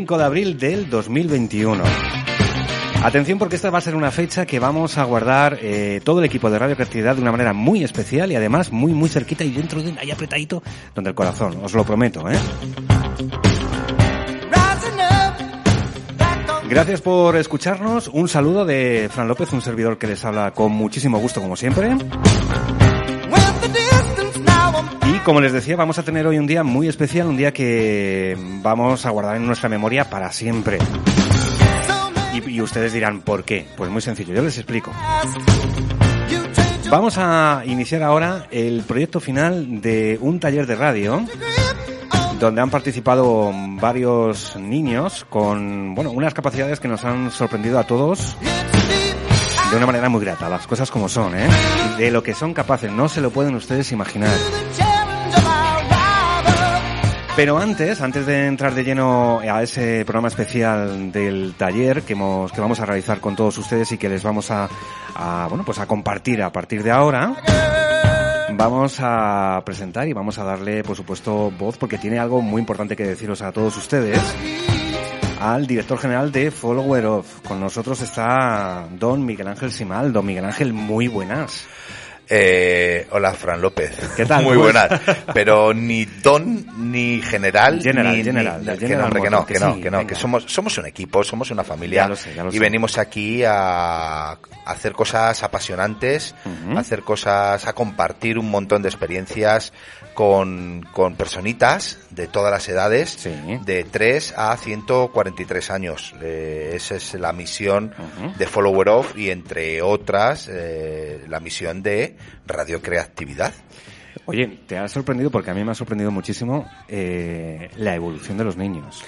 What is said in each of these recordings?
5 de abril del 2021. Atención porque esta va a ser una fecha que vamos a guardar eh, todo el equipo de Radio Creatividad de una manera muy especial y además muy muy cerquita y dentro de ahí apretadito donde el corazón, os lo prometo, ¿eh? Gracias por escucharnos. Un saludo de Fran López, un servidor que les habla con muchísimo gusto como siempre. Como les decía, vamos a tener hoy un día muy especial, un día que vamos a guardar en nuestra memoria para siempre. Y, y ustedes dirán, ¿por qué? Pues muy sencillo, yo les explico. Vamos a iniciar ahora el proyecto final de un taller de radio donde han participado varios niños con, bueno, unas capacidades que nos han sorprendido a todos de una manera muy grata, las cosas como son, ¿eh? De lo que son capaces, no se lo pueden ustedes imaginar. Pero antes, antes de entrar de lleno a ese programa especial del taller que, hemos, que vamos a realizar con todos ustedes y que les vamos a, bueno, pues a compartir a partir de ahora, vamos a presentar y vamos a darle, por supuesto, voz porque tiene algo muy importante que deciros a todos ustedes al director general de Follower Of. Con nosotros está don Miguel Ángel Simal. Don Miguel Ángel, muy buenas. Eh, hola, Fran López. ¿Qué tal? Muy ¿Cómo buenas. Pero ni don, ni general, General, ni, general, ni- que General hombre, que no, que que no, sí, que no, venga. que somos, somos un equipo, somos una familia. Ya lo sé, ya lo y sé. venimos aquí a, a hacer cosas apasionantes, a hacer cosas, a compartir un montón de experiencias con, con personitas de todas las edades, Sí. de 3 a 143 años. Eh, esa es la misión de Follower Off y entre otras eh, la misión de radiocreatividad. Oye, te ha sorprendido porque a mí me ha sorprendido muchísimo eh, la evolución de los niños.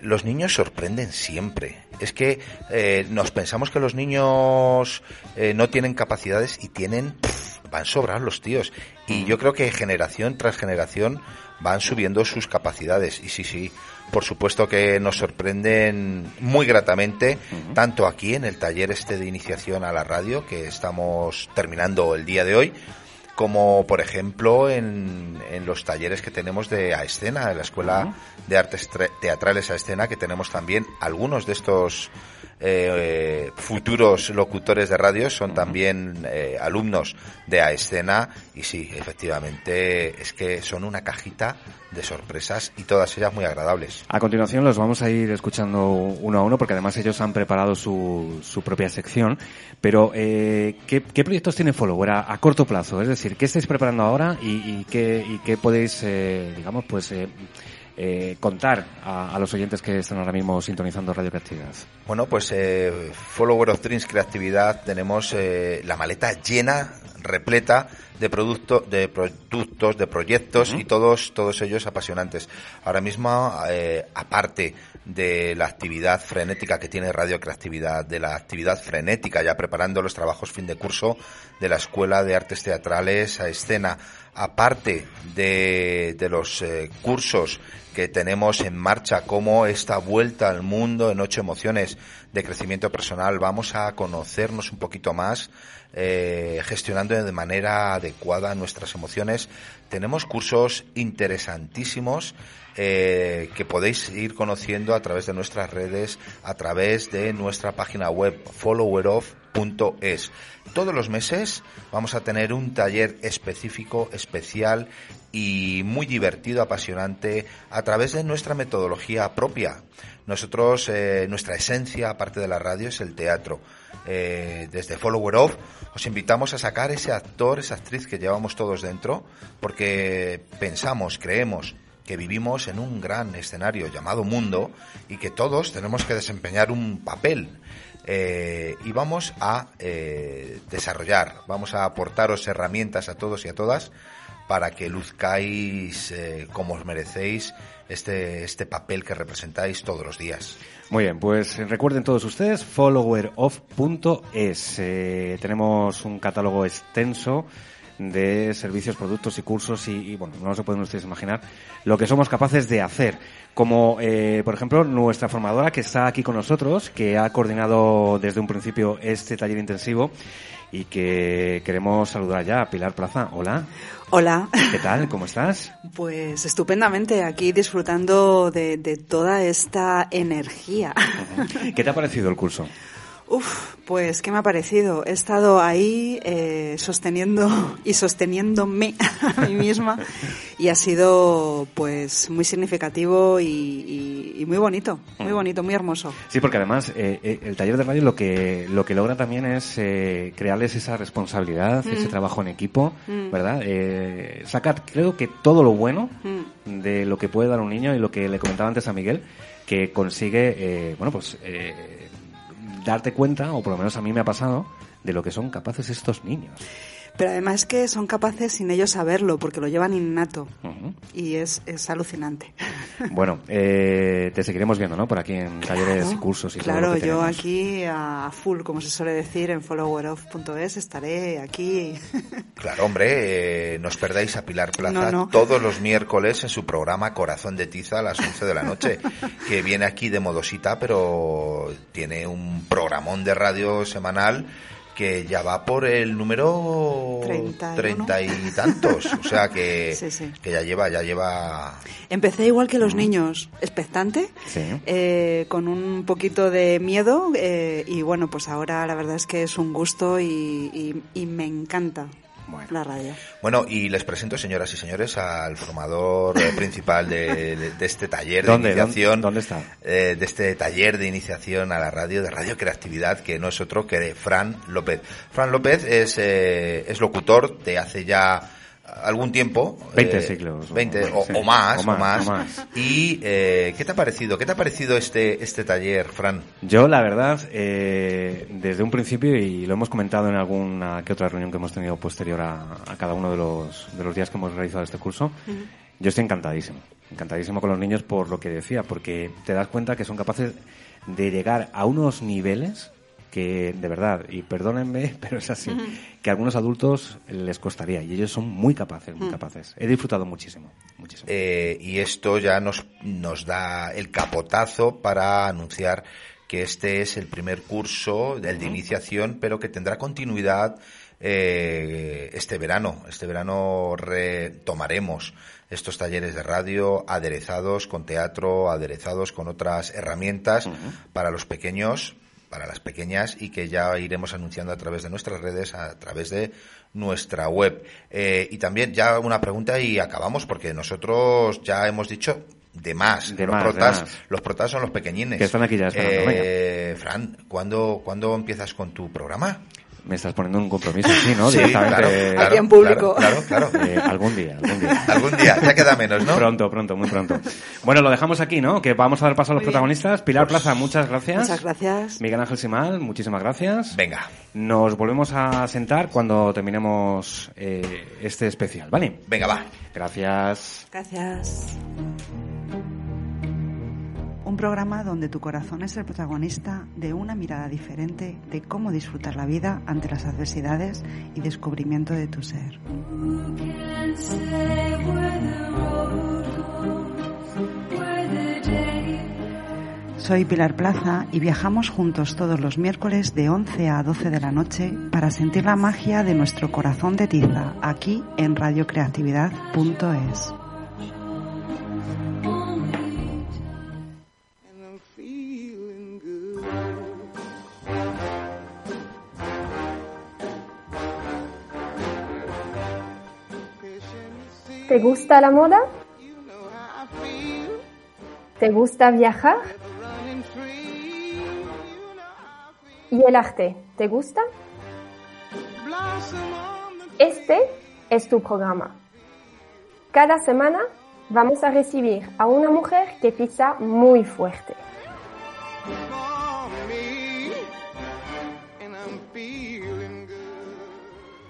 Los niños sorprenden siempre. Es que eh, nos pensamos que los niños eh, no tienen capacidades y tienen, pff, van sobrados los tíos. Y yo creo que generación tras generación van subiendo sus capacidades. Y sí, sí, por supuesto que nos sorprenden muy gratamente, tanto aquí en el taller este de iniciación a la radio, que estamos terminando el día de hoy, como por ejemplo en, en los talleres que tenemos de a escena, en la Escuela de Artes Teatrales a Escena, que tenemos también algunos de estos eh, futuros locutores de radio son también eh, alumnos de a escena y sí, efectivamente es que son una cajita de sorpresas y todas ellas muy agradables. A continuación los vamos a ir escuchando uno a uno porque además ellos han preparado su, su propia sección. Pero, eh, ¿qué, qué proyectos tiene Follower a, a corto plazo? Es decir, ¿qué estáis preparando ahora y, y qué, y qué podéis, eh, digamos, pues eh, contar a, a los oyentes que están ahora mismo sintonizando Radio Creatividad? Bueno, pues eh, Follower of Dreams Creatividad tenemos eh, la maleta llena, repleta de producto, de productos, de proyectos y todos, todos ellos apasionantes. Ahora mismo, eh, aparte de la actividad frenética que tiene Radio Creatividad, de la actividad frenética ya preparando los trabajos fin de curso de la Escuela de Artes Teatrales a Escena, aparte de, los eh, cursos que tenemos en marcha, como esta vuelta al mundo en ocho emociones de crecimiento personal, vamos a conocernos un poquito más, eh, gestionando de manera adecuada nuestras emociones. Tenemos cursos interesantísimos eh, que podéis ir conociendo a través de nuestras redes, a través de nuestra página web followwerof.es. Todos los meses vamos a tener un taller específico, especial y muy divertido, apasionante, a través de nuestra metodología propia. Nosotros, eh, nuestra esencia, aparte de la radio, es el teatro. Eh, desde Follower Off os invitamos a sacar ese actor, esa actriz que llevamos todos dentro, porque pensamos, creemos que vivimos en un gran escenario llamado mundo y que todos tenemos que desempeñar un papel. Eh, y vamos a eh, desarrollar, vamos a aportaros herramientas a todos y a todas para que luzcáis eh, como os merecéis este, este papel que representáis todos los días. Muy bien, pues recuerden todos ustedes followeroff.es. Eh, tenemos un catálogo extenso de servicios, productos y cursos y, y, bueno, no se pueden ustedes imaginar lo que somos capaces de hacer. Como, eh, por ejemplo, nuestra formadora que está aquí con nosotros, que ha coordinado desde un principio este taller intensivo y que queremos saludar ya a Pilar Plaza. Hola. Hola. ¿Qué tal? ¿Cómo estás? Pues estupendamente, aquí disfrutando de, de toda esta energía. ¿Qué te ha parecido el curso? Uf, pues ¿qué me ha parecido? He estado ahí eh, sosteniendo y sosteniéndome a mí misma y ha sido pues muy significativo y, y, y muy bonito, muy bonito, muy hermoso. Sí, porque además eh, eh, el taller de radio lo que lo que logra también es eh, crearles esa responsabilidad, mm. ese trabajo en equipo, mm. ¿verdad? Eh, sacar, creo que todo lo bueno mm. de lo que puede dar un niño y lo que le comentaba antes a Miguel, que consigue, eh, bueno, pues darte cuenta, o por lo menos a mí me ha pasado, de lo que son capaces estos niños. Pero además que son capaces sin ellos saberlo, porque lo llevan innato. Uh -huh. Y es, es alucinante. Bueno, eh, te seguiremos viendo, ¿no? Por aquí en talleres y cursos y Claro, todo lo que yo aquí a full, como se suele decir, en followeroff.es estaré aquí. Claro, hombre, eh, no os perdáis a Pilar Plaza No, no. todos los miércoles en su programa Corazón de Tiza a las 11 de la noche, que viene aquí de modosita, pero tiene un programón de radio semanal que ya va por el número 30 y tantos, o sea que, sí, sí. que ya lleva, ya lleva. Empecé igual que los niños, expectante, Sí. eh, con un poquito de miedo eh, y bueno, pues ahora la verdad es que es un gusto y, y, y me encanta. Bueno. La radio. Bueno, y les presento, señoras y señores, al formador eh, principal de, de, de, este taller de ¿Dónde, iniciación. ¿Dónde está? Eh, de este taller de iniciación a la radio, de radio creatividad, que no es otro que de Fran López. Fran López es, eh, es locutor de hace ya algún tiempo. 20 eh, siglos. 20 o, más, o, más, o, más, o más. Y eh, ¿qué te ha parecido? ¿Qué te ha parecido este, este taller, Fran? Yo, la verdad, eh, desde un principio, y lo hemos comentado en alguna que otra reunión que hemos tenido posterior a, a cada uno de los, de los días que hemos realizado este curso, uh -huh. yo estoy encantadísimo. Encantadísimo con los niños por lo que decía, porque te das cuenta que son capaces de llegar a unos niveles que de verdad, y perdónenme, pero es así, uh -huh. que a algunos adultos les costaría y ellos son muy capaces, muy uh -huh. capaces. He disfrutado muchísimo, muchísimo. Eh, y esto ya nos, nos da el capotazo para anunciar que este es el primer curso, del de iniciación, pero que tendrá continuidad eh, este verano. Este verano retomaremos estos talleres de radio aderezados con teatro, aderezados con otras herramientas uh -huh. para los pequeños para las pequeñas y que ya iremos anunciando a través de nuestras redes, a través de nuestra web. Eh, y también ya una pregunta y acabamos porque nosotros ya hemos dicho de más. De los, más, protas, de más. los protas son los pequeñines. Que están aquí ya esperando. Eh, Fran, ¿cuándo, ¿cuándo empiezas con tu programa? Me estás poniendo un compromiso así, ¿no? Sí, Directamente. Claro, claro, Aquí en público. Claro, claro. claro. Eh, algún día, algún día. algún día, ya queda menos, ¿no? Pronto, pronto, muy pronto. Bueno, lo dejamos aquí, ¿no? Que vamos a dar paso a los Muy protagonistas. Pilar Plaza, muchas gracias. Muchas gracias. Miguel Ángel Simal, muchísimas gracias. Venga. Nos volvemos a sentar cuando terminemos eh, este especial, ¿vale? Venga, va. Gracias. Gracias. Un programa donde tu corazón es el protagonista de una mirada diferente de cómo disfrutar la vida ante las adversidades y descubrimiento de tu ser. Soy Pilar Plaza y viajamos juntos todos los miércoles de 11 a 12 de la noche para sentir la magia de nuestro corazón de tiza aquí en radiocreatividad.es. ¿Te gusta la moda? ¿Te gusta viajar? ¿Y el arte? ¿Te gusta? Este es tu programa. Cada semana vamos a recibir a una mujer que pisa muy fuerte.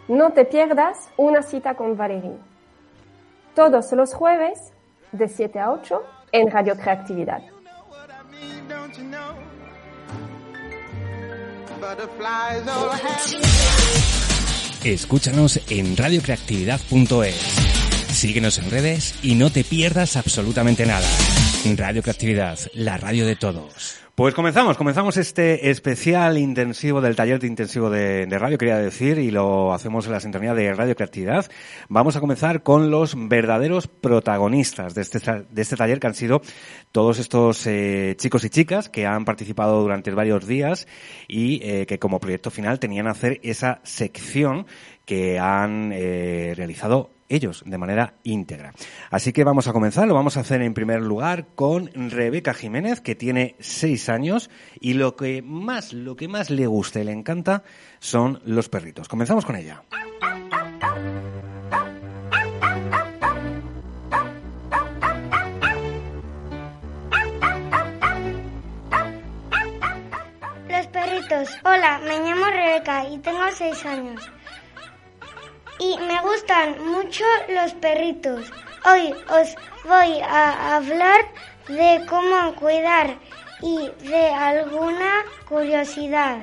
No te pierdas una cita con Valerie. Todos los jueves de 7 a 8 en Radio Creatividad. Escúchanos en radiocreatividad.es. Síguenos en redes y no te pierdas absolutamente nada. Radio Creatividad, la radio de todos. Pues comenzamos, comenzamos este especial intensivo del taller de intensivo de, radio, quería decir, y lo hacemos en la sintonía de Radio Creatividad. Vamos a comenzar con los verdaderos protagonistas de este, de este taller, que han sido todos estos eh, chicos y chicas que han participado durante varios días y eh, que como proyecto final tenían hacer esa sección que han eh, realizado ellos de manera íntegra. Así que vamos a comenzar, lo vamos a hacer en primer lugar con Rebeca Jiménez, que tiene seis años y lo que más, lo que más le gusta y le encanta son los perritos. Comenzamos con ella. Los perritos. Hola, me llamo Rebeca y tengo seis años y me gustan mucho los perritos. Hoy os voy a hablar de cómo cuidar y de alguna curiosidad.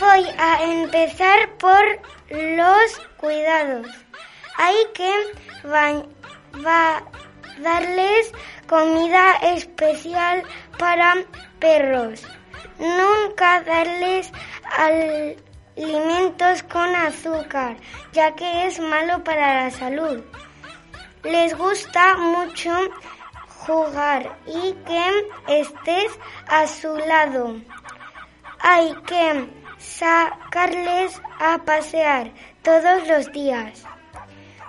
Voy a empezar por los cuidados. Hay que darles comida especial para perros. Nunca darles alimentos con azúcar, ya que es malo para la salud. Les gusta mucho jugar y que estés a su lado. Hay que sacarles a pasear todos los días.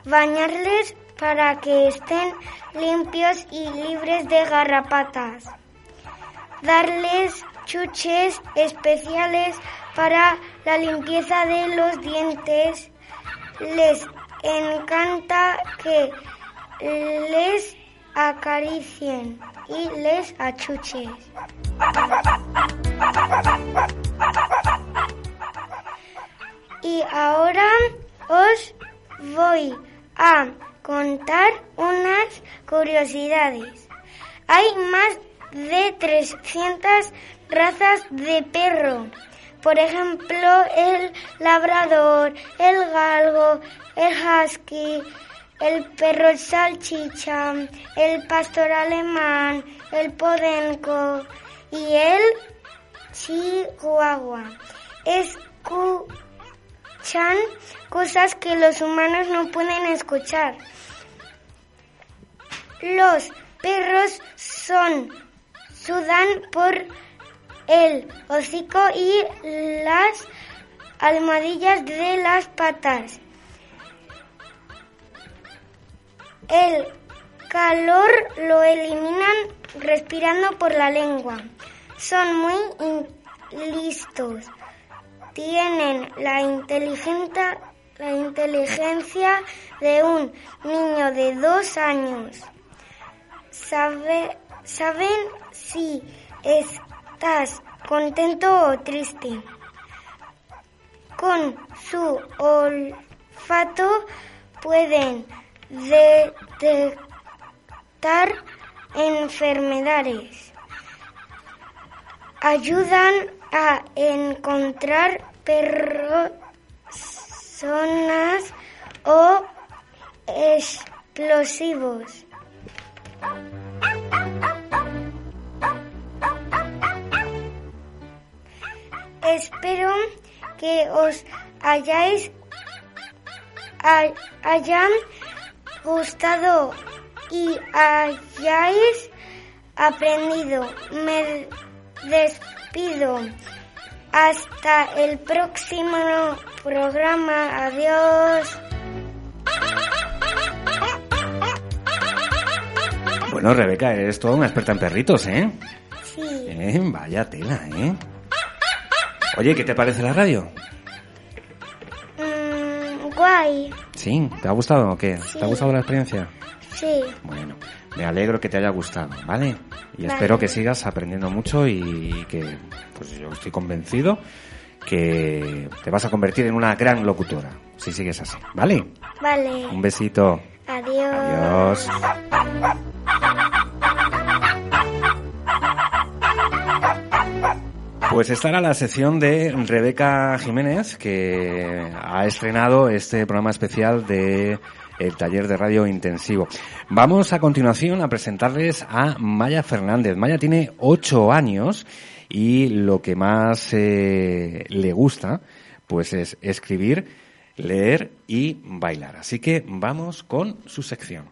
Bañarles para que estén limpios y libres de garrapatas darles chuches especiales para la limpieza de los dientes. Les encanta que les acaricien y les achuches. Y ahora os voy a contar unas curiosidades. Hay más de 300 razas de perro. Por ejemplo, el labrador, el galgo, el husky, el perro salchicha, el pastor alemán, el podenco y el chihuahua. Escuchan cosas que los humanos no pueden escuchar. Los perros son sudan por el hocico y las almohadillas de las patas. El calor lo eliminan respirando por la lengua. Son muy listos. Tienen la la inteligencia de un niño de dos años. Sabe, saben si estás contento o triste. Con su olfato pueden detectar enfermedades. Ayudan a encontrar personas o explosivos. Espero que os hayáis hayan gustado y hayáis aprendido. Me despido Hasta el próximo programa. Adiós. Bueno, Rebeca, eres toda una experta en perritos, ¿eh? Sí. Eh, Vaya tela, ¿eh? Oye, ¿qué te parece la radio? Mm, guay. Sí, ¿te ha gustado o qué? Sí. ¿Te ha gustado la experiencia? Sí. Bueno, me alegro que te haya gustado, ¿vale? Y Vale. espero que sigas aprendiendo mucho y que, pues yo estoy convencido que te vas a convertir en una gran locutora, si sigues así, ¿vale? Vale. Un besito. Adiós. Adiós. Pues esta era la sección de Rebeca Jiménez, que ha estrenado este programa especial de el taller de radio intensivo. Vamos a continuación a presentarles a Maya Fernández. Maya tiene ocho años y lo que más eh, le gusta, pues es escribir, leer y bailar. Así que vamos con su sección.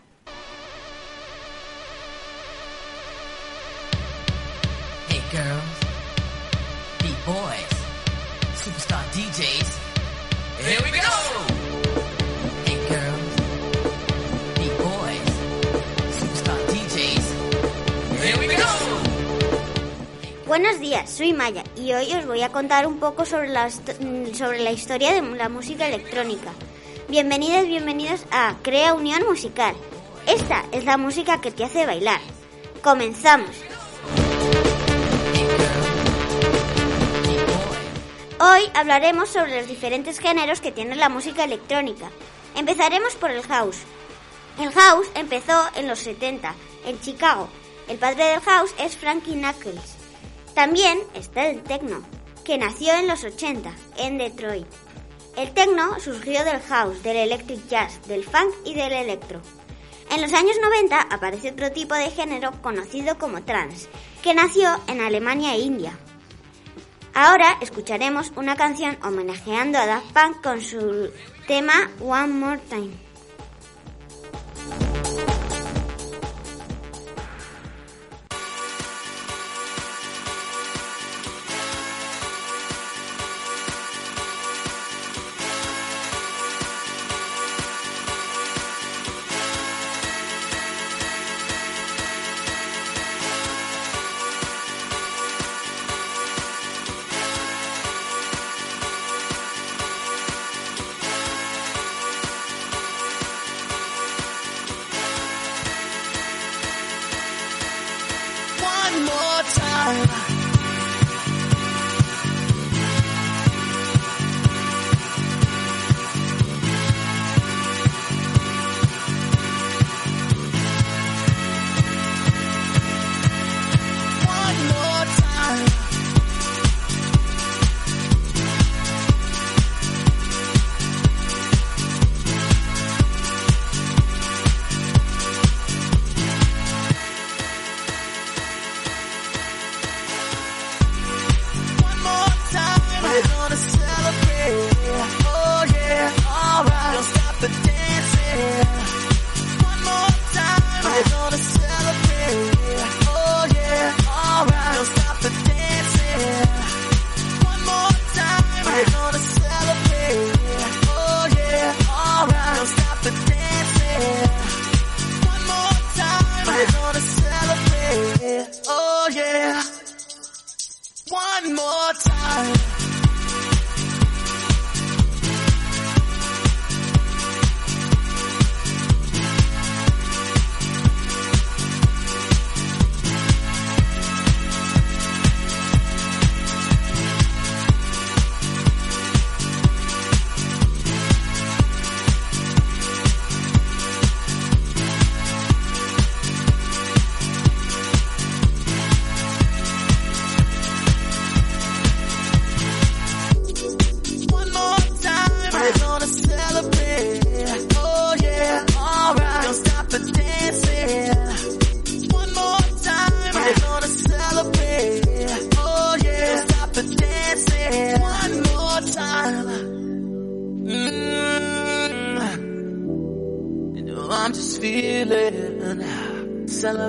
Hey Buenos días, soy Maya y hoy os voy a contar un poco sobre la, mm, sobre la historia de la música electrónica. Bienvenidas, bienvenidos a Crea Unión Musical. Esta es la música que te hace bailar. Comenzamos. Hoy hablaremos sobre los diferentes géneros que tiene la música electrónica. Empezaremos por el house. El house empezó en los 70, en Chicago. El padre del house es Frankie Knuckles. También está el techno, que nació en los 80, en Detroit. El techno surgió del house, del electric jazz, del funk y del electro. En los años 90 aparece otro tipo de género conocido como trance, que nació en Alemania e India. Ahora escucharemos una canción homenajeando a Daft Punk con su tema One More Time.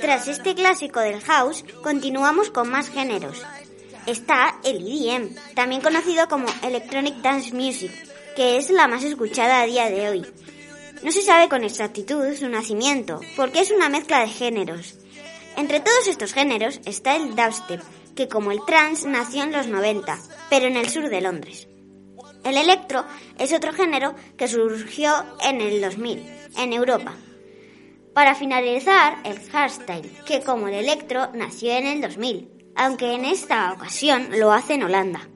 Tras este clásico del house, continuamos con más géneros. Está el EDM, también conocido como Electronic Dance Music, que es la más escuchada a día de hoy. No se sabe con exactitud su nacimiento, porque es una mezcla de géneros. Entre todos estos géneros está el dubstep, que como el trance nació en los 90, pero en el sur de Londres. El electro es otro género que surgió en el 2000, en Europa. Para finalizar, el hardstyle, que como el electro nació en el 2000, aunque en esta ocasión lo hace en Holanda.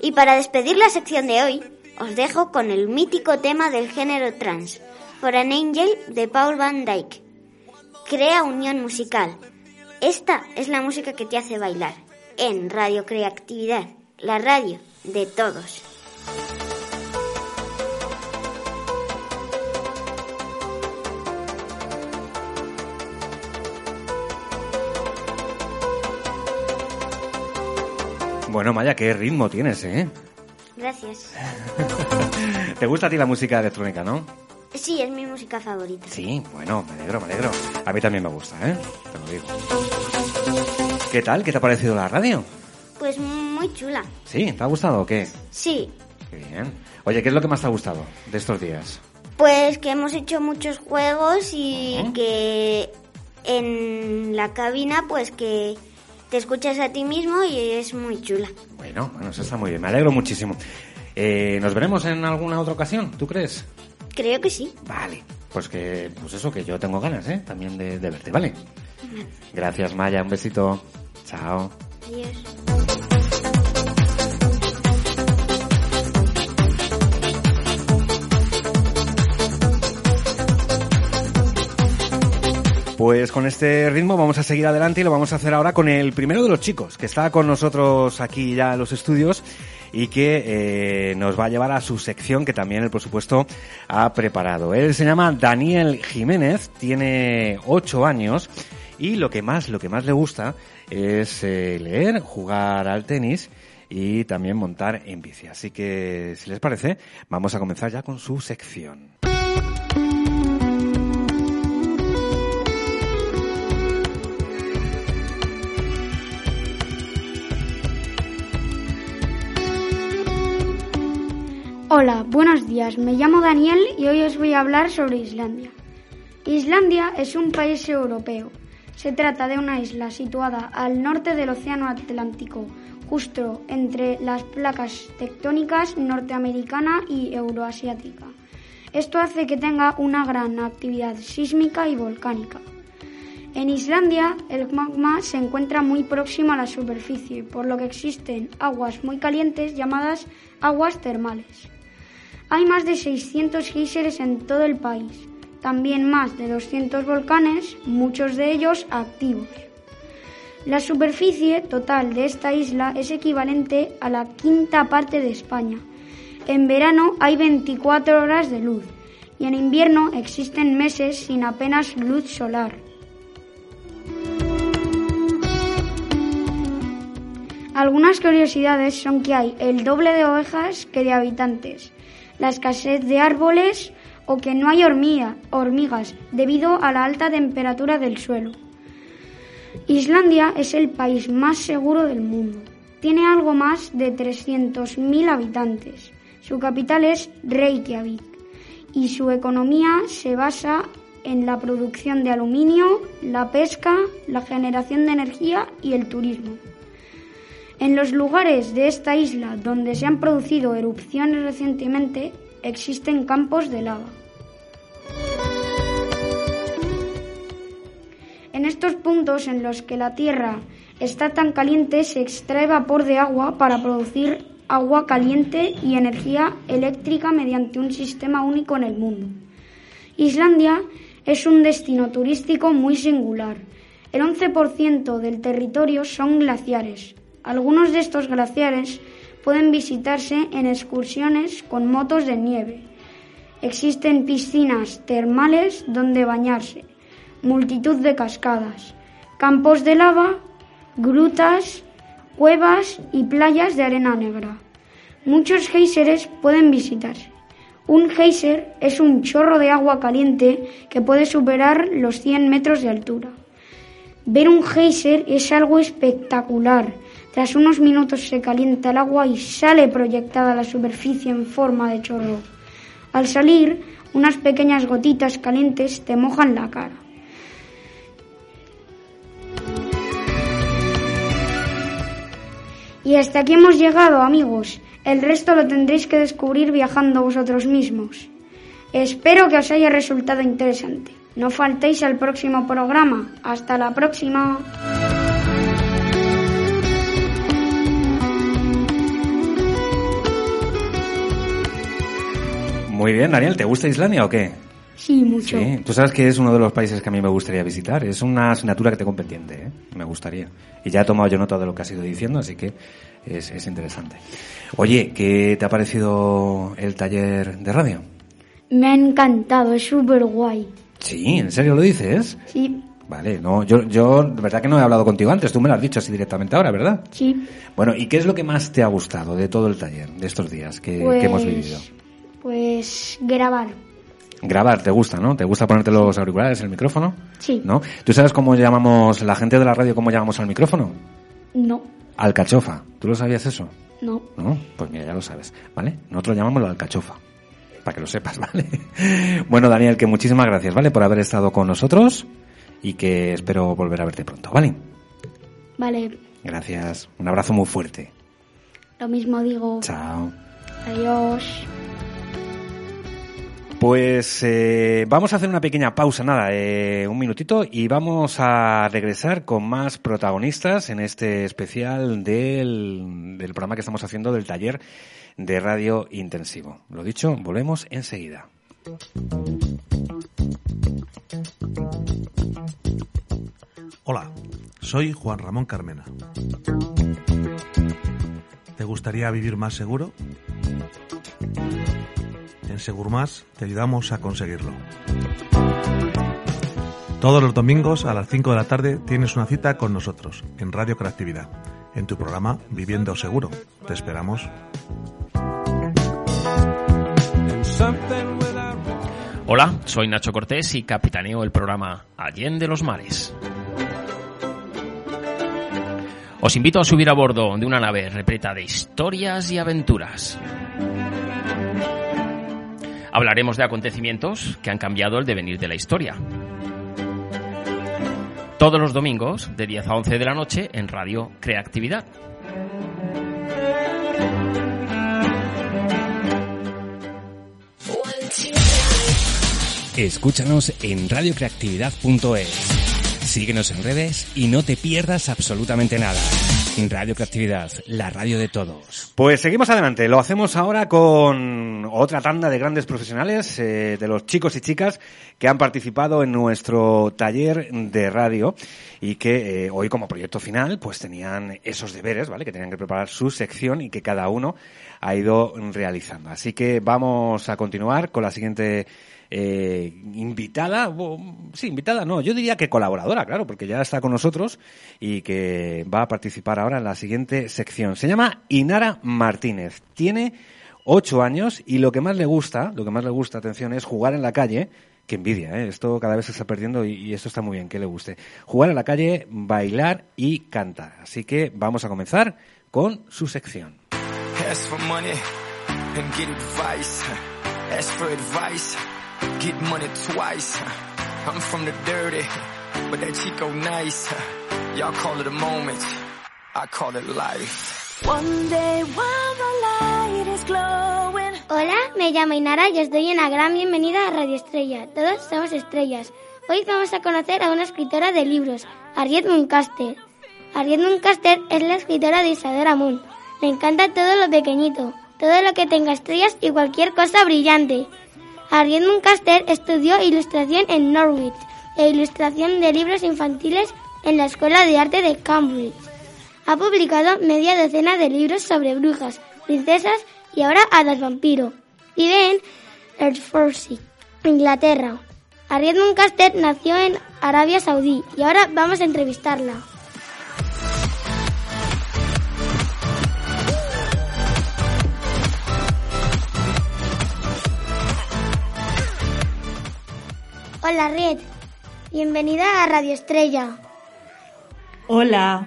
Y para despedir la sección de hoy, os dejo con el mítico tema del género trance, For an Angel de Paul Van Dyke. Crea unión musical. Esta es la música que te hace bailar. En Radio Creatividad, la radio de todos. Bueno, Maya, qué ritmo tienes, ¿eh? Gracias. ¿Te gusta a ti la música electrónica, no? Sí, es mi música favorita. Sí, bueno, me alegro, me alegro. A mí también me gusta, ¿eh? Te lo digo. ¿Qué tal? ¿Qué te ha parecido la radio? Pues muy chula. ¿Sí? ¿Te ha gustado o qué? Sí, Qué bien. Oye, ¿qué es lo que más te ha gustado de estos días? pues que hemos hecho muchos juegos y que en la cabina pues que te escuchas a ti mismo y es muy chula. Bueno, bueno, eso está muy bien. Me alegro muchísimo. Eh, ¿Nos veremos en alguna otra ocasión? ¿Tú crees? Creo que sí. Vale. Pues que, pues eso, que yo tengo ganas, ¿eh? También de, de verte, ¿vale? Gracias, Maya. Un besito. Chao. Adiós. Pues con este ritmo vamos a seguir adelante y lo vamos a hacer ahora con el primero de los chicos, que está con nosotros aquí ya en los estudios y que eh, nos va a llevar a su sección que también él, por supuesto, ha preparado. Él se llama Daniel Jiménez, tiene ocho años y lo que más, lo que más le gusta es eh, leer, jugar al tenis y también montar en bici. Así que, si les parece, vamos a comenzar ya con su sección. Hola, buenos días. Me llamo Daniel y hoy os voy a hablar sobre Islandia. Islandia es un país europeo. Se trata de una isla situada al norte del Océano Atlántico, justo entre las placas tectónicas norteamericana y euroasiática. Esto hace que tenga una gran actividad sísmica y volcánica. En Islandia, el magma se encuentra muy próximo a la superficie, por lo que existen aguas muy calientes llamadas aguas termales. Hay más de 600 géiseres en todo el país, también más de 200 volcanes, muchos de ellos activos. La superficie total de esta isla es equivalente a la quinta parte de España. En verano hay 24 horas de luz y en invierno existen meses sin apenas luz solar. Algunas curiosidades son que hay el doble de ovejas que de habitantes, la escasez de árboles o que no hay hormiga- hormigas debido a la alta temperatura del suelo. Islandia es el país más seguro del mundo. Tiene algo más de 300.000 habitantes. Su capital es Reykjavik y su economía se basa en la producción de aluminio, la pesca, la generación de energía y el turismo. En los lugares de esta isla donde se han producido erupciones recientemente existen campos de lava. En estos puntos en los que la tierra está tan caliente se extrae vapor de agua para producir agua caliente y energía eléctrica mediante un sistema único en el mundo. Islandia es un destino turístico muy singular. El 11% del territorio son glaciares. Algunos de estos glaciares pueden visitarse en excursiones con motos de nieve. Existen piscinas termales donde bañarse, multitud de cascadas, campos de lava, grutas, cuevas y playas de arena negra. Muchos géiseres pueden visitarse. Un geyser es un chorro de agua caliente que puede superar los 100 metros de altura. Ver un geyser es algo espectacular. Tras unos minutos se calienta el agua y sale proyectada a la superficie en forma de chorro. Al salir, unas pequeñas gotitas calientes te mojan la cara. Y hasta aquí hemos llegado, amigos. El resto lo tendréis que descubrir viajando vosotros mismos. Espero que os haya resultado interesante. No faltéis al próximo programa. Hasta la próxima. Muy bien, Daniel, ¿te gusta Islandia o qué? Sí, mucho. Sí, tú sabes que es uno de los países que a mí me gustaría visitar. Es una asignatura que tengo pendiente, ¿eh? me gustaría. Y ya he tomado yo nota de lo que has ido diciendo, así que es, es interesante. Oye, ¿qué te ha parecido el taller de radio? Me ha encantado, es súper guay. Sí, ¿en serio lo dices? Sí, Vale, no, yo, yo, de verdad que no he hablado contigo antes, tú me lo has dicho así directamente ahora, ¿verdad? sí. Bueno, ¿y qué es lo que más te ha gustado de todo el taller, de estos días que, que hemos Pues- vivido? Pues grabar. Grabar, ¿te gusta, no? ¿Te gusta ponerte los auriculares, el micrófono? Sí. ¿No? ¿Tú sabes cómo llamamos, la gente de la radio, cómo llamamos al micrófono? No, Alcachofa. ¿Tú lo sabías eso? no. ¿No? Pues mira, ya lo sabes, ¿vale? Nosotros llamamos la alcachofa. Para que lo sepas, ¿vale? Bueno, Daniel, que muchísimas gracias, ¿vale? Por haber estado con nosotros y que espero volver a verte pronto, ¿vale? Vale, Gracias. Un abrazo muy fuerte. lo mismo digo. Chao. Adiós. Pues eh, vamos a hacer una pequeña pausa, nada, eh, un minutito, y vamos a regresar con más protagonistas en este especial del, del programa que estamos haciendo del taller de radio intensivo. Lo dicho, volvemos enseguida. Hola, soy Juan Ramón Carmena. ¿Te gustaría vivir más seguro? En Segurmás te ayudamos a conseguirlo. Todos los domingos a las 5 de la tarde tienes una cita con nosotros en Radio Creatividad, en tu programa Viviendo Seguro. Te esperamos. Hola, soy Nacho Cortés y capitaneo el programa Allende los Mares. Os invito a subir a bordo de una nave repleta de historias y aventuras. Hablaremos de acontecimientos que han cambiado el devenir de la historia. Todos los domingos, de 10 a 11 de la noche, en Radio Creatividad. Escúchanos en radiocreatividad.es. Síguenos en redes y no te pierdas absolutamente nada. Radio Creatividad, la radio de todos. Pues seguimos adelante. Lo hacemos ahora con otra tanda de grandes profesionales, eh, de los chicos y chicas que han participado en nuestro taller de radio y que eh, hoy como proyecto final pues tenían esos deberes, ¿vale? Que tenían que preparar su sección y que cada uno ha ido realizando. Así que vamos a continuar con la siguiente eh, invitada, sí, invitada no, yo diría que colaboradora, claro, porque ya está con nosotros y que va a participar ahora en la siguiente sección. Se llama Inara Martínez. Tiene ocho años y lo que más le gusta, lo que más le gusta, atención, es jugar en la calle. Que envidia, ¿eh? esto cada vez se está perdiendo y, esto está muy bien, que le guste. Jugar en la calle, bailar y cantar. Así que vamos a comenzar con su sección. Get money twice. I'm from the dirty, but that Chico nice. Y'all call it a moment, I call it life. One day while the light is glowing. Hola, me llamo Inara y os doy una gran bienvenida a Radio Estrella. Todos somos estrellas. Hoy vamos a conocer a una escritora de libros, Harriet Muncaster. Harriet Muncaster es la escritora de Isadora Moon. Me encanta todo lo pequeñito, todo lo que tenga estrellas y cualquier cosa brillante. Harriet Muncaster estudió ilustración en Norwich e ilustración de libros infantiles en la Escuela de Arte de Cambridge. Ha publicado media docena de libros sobre brujas, princesas y ahora hadas vampiro. Vive en Hertfordshire, Inglaterra. Ariad Muncaster nació en Arabia Saudí y ahora vamos a entrevistarla. Hola Riet, bienvenida a Radio Estrella. Hola.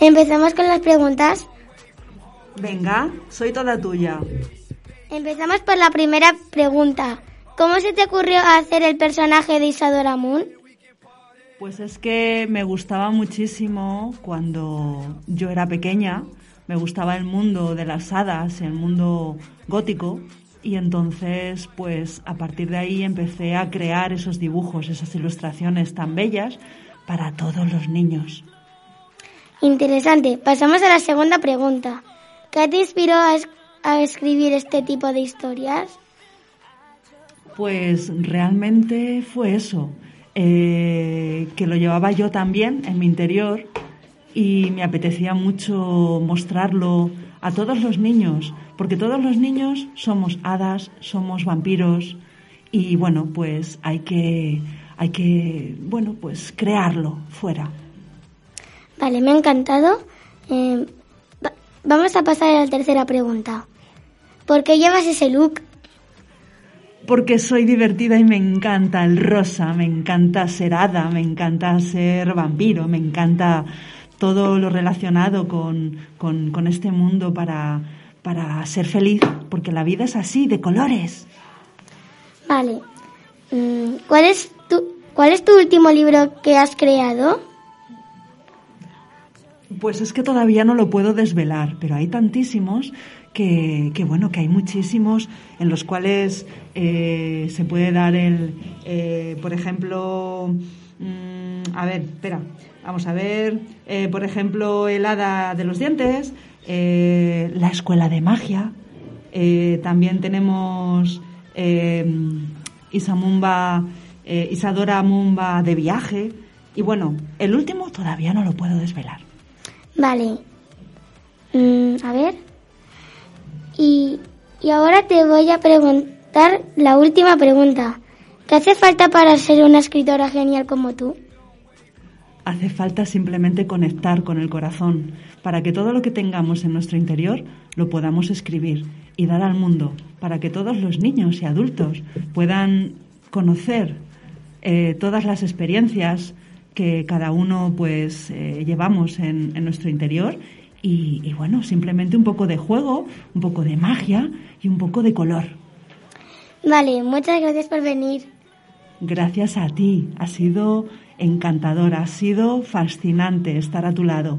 Empezamos con las preguntas. Venga, soy toda tuya. Empezamos por la primera pregunta. ¿Cómo se te ocurrió hacer el personaje de Isadora Moon? Pues es que me gustaba muchísimo cuando yo era pequeña. Me gustaba el mundo de las hadas, el mundo gótico. Y entonces, pues a partir de ahí empecé a crear esos dibujos, esas ilustraciones tan bellas para todos los niños. Interesante. Pasamos a la segunda pregunta. ¿Qué te inspiró a, es- a escribir este tipo de historias? Pues realmente fue eso, eh, que lo llevaba yo también en mi interior y me apetecía mucho mostrarlo a todos los niños, porque todos los niños somos hadas, somos vampiros y bueno, pues hay que, hay que, bueno, pues crearlo fuera. Vale, me ha encantado. Eh, va- vamos a pasar a la tercera pregunta. ¿Por qué llevas ese look? Porque soy divertida y me encanta el rosa, me encanta ser hada, me encanta ser vampiro, me encanta todo lo relacionado con, con- con este mundo para, para ser feliz, porque la vida es así, de colores. Vale. Mm, ¿Cuál es tu, cuál es tu último libro que has creado? Pues es que todavía no lo puedo desvelar, pero hay tantísimos que, que bueno, que hay muchísimos en los cuales eh, se puede dar el, eh, por ejemplo, mm, a ver, espera, vamos a ver, eh, por ejemplo, el hada de los dientes, eh, la escuela de magia, eh, también tenemos eh, Isamumba, Isadora Mumba de viaje, y bueno, el último todavía no lo puedo desvelar. Vale. Mm, a ver. Y, y ahora te voy a preguntar la última pregunta. ¿Qué hace falta para ser una escritora genial como tú? Hace falta simplemente conectar con el corazón para que todo lo que tengamos en nuestro interior lo podamos escribir y dar al mundo, para que todos los niños y adultos puedan conocer eh, todas las experiencias que cada uno pues eh, llevamos en, en nuestro interior y, y bueno, simplemente un poco de juego, un poco de magia y un poco de color. Vale, muchas gracias por venir. Gracias a ti, ha sido encantador, ha sido fascinante estar a tu lado.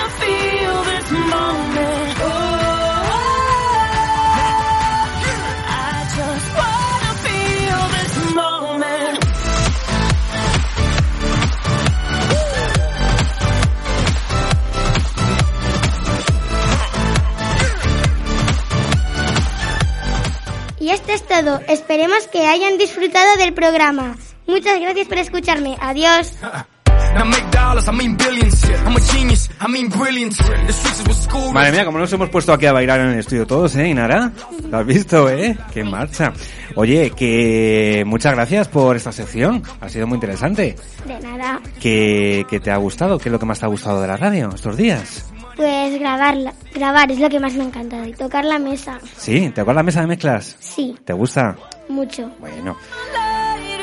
Y esto es todo. Esperemos que hayan disfrutado del programa. Muchas gracias por escucharme. Adiós. Madre mía, como nos hemos puesto aquí a bailar en el estudio todos, ¿eh, Inara? ¿Lo has visto, eh? ¡Qué marcha! Oye, que muchas gracias por esta sección. Ha sido muy interesante. De nada. ¿Qué, qué te ha gustado? ¿Qué es lo que más te ha gustado de la radio estos días? Pues grabarla. Grabar es lo que más me ha encantado. Y tocar la mesa. Sí, ¿te acuerdas la mesa de mezclas? Sí, ¿Te gusta? mucho. Bueno.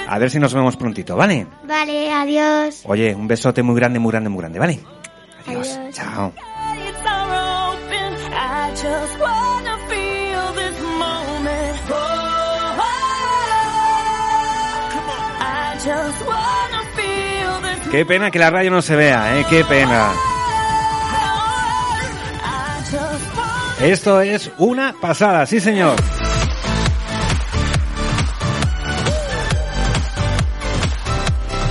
A ver si nos vemos prontito, ¿vale? Vale, adiós. Oye, un besote muy grande, muy grande, muy grande, ¿vale? Adiós. Adiós. Chao. Qué pena que la radio no se vea, ¿eh? Qué pena. Esto es una pasada, sí señor.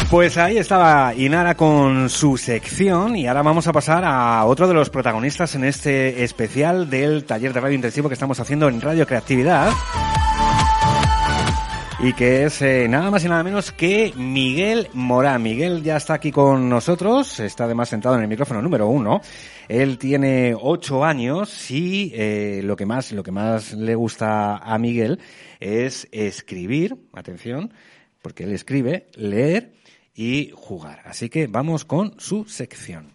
Pues ahí estaba Inara con su sección y ahora vamos a pasar a otro de los protagonistas en este especial del taller de radio intensivo que estamos haciendo en Radio Creatividad. Y que es eh, nada más y nada menos que Miguel Morán. Miguel ya está aquí con nosotros, está además sentado en el micrófono número uno. Él tiene ocho años y eh, lo que más, lo que más le gusta a Miguel es escribir, atención, porque él escribe, leer y jugar. Así que vamos con su sección.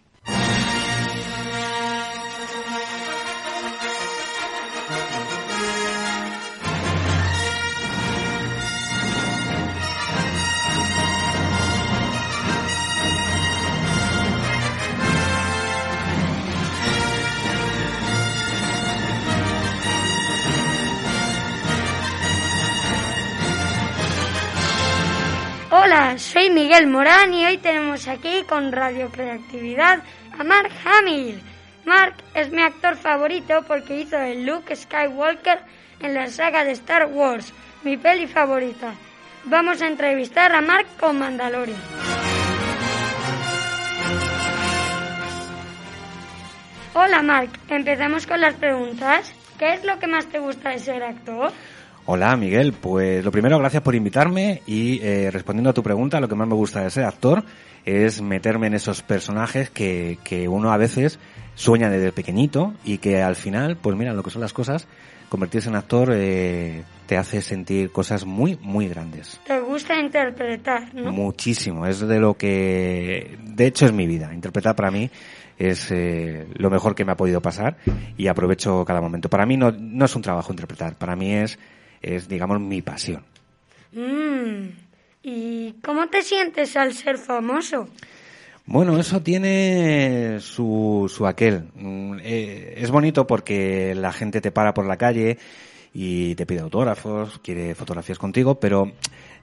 Soy Miguel Morán y hoy tenemos aquí con Radio Creatividad a Mark Hamill. Mark es mi actor favorito porque hizo el Luke Skywalker en la saga de Star Wars, mi peli favorita. Vamos a entrevistar a Mark con Mandalorian. Hola Mark, empezamos con las preguntas. ¿Qué es lo que más te gusta de ser actor? Hola Miguel, pues lo primero gracias por invitarme y eh, respondiendo a tu pregunta, lo que más me gusta de ser actor es meterme en esos personajes que, que uno a veces sueña desde pequeñito y que al final, pues mira lo que son las cosas, convertirse en actor eh, te hace sentir cosas muy, muy grandes. Te gusta interpretar, ¿no? Muchísimo, es de lo que, de hecho es mi vida, interpretar para mí es eh, lo mejor que me ha podido pasar y aprovecho cada momento. Para mí no, no es un trabajo interpretar, para mí es, es digamos, mi pasión. Mm, ¿Y cómo te sientes al ser famoso? Bueno, eso tiene su, su aquel. Mm, eh, es bonito porque la gente te para por la calle y te pide autógrafos, quiere fotografías contigo, pero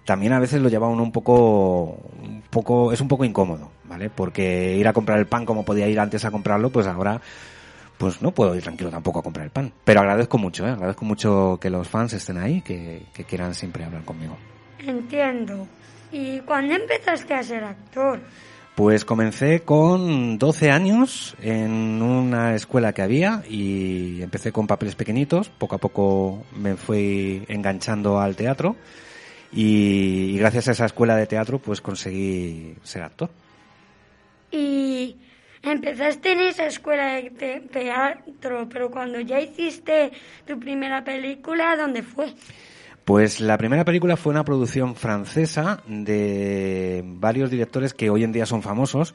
también a veces lo lleva uno un poco, un poco, es un poco incómodo, ¿vale? Porque ir a comprar el pan como podía ir antes a comprarlo, pues ahora, pues no puedo ir tranquilo tampoco a comprar el pan. Pero agradezco mucho, ¿eh? Agradezco mucho que los fans estén ahí, que, que quieran siempre hablar conmigo. Entiendo. ¿Y cuándo empezaste a ser actor? Pues comencé con 12 años en una escuela que había y empecé con papeles pequeñitos. Poco a poco me fui enganchando al teatro y, y gracias a esa escuela de teatro pues conseguí ser actor. Y empezaste en esa escuela de te- teatro, pero cuando ya hiciste tu primera película, ¿dónde fue? Pues la primera película fue una producción francesa de varios directores que hoy en día son famosos,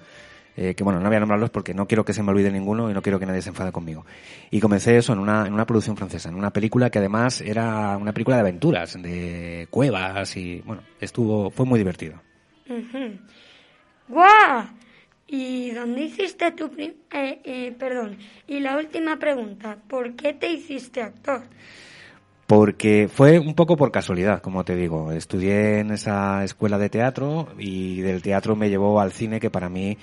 eh, que bueno, no voy a nombrarlos porque no quiero que se me olvide ninguno y no quiero que nadie se enfade conmigo. Y comencé eso en una, en una producción francesa, en una película que además era una película de aventuras, de cuevas y bueno, estuvo, fue muy divertido. ¡Guau! ¿Y dónde hiciste tu eh, eh, perdón, y la última pregunta, ¿por qué te hiciste actor? Porque fue un poco por casualidad, como te digo. Estudié en esa escuela de teatro y del teatro me llevó al cine, que para mí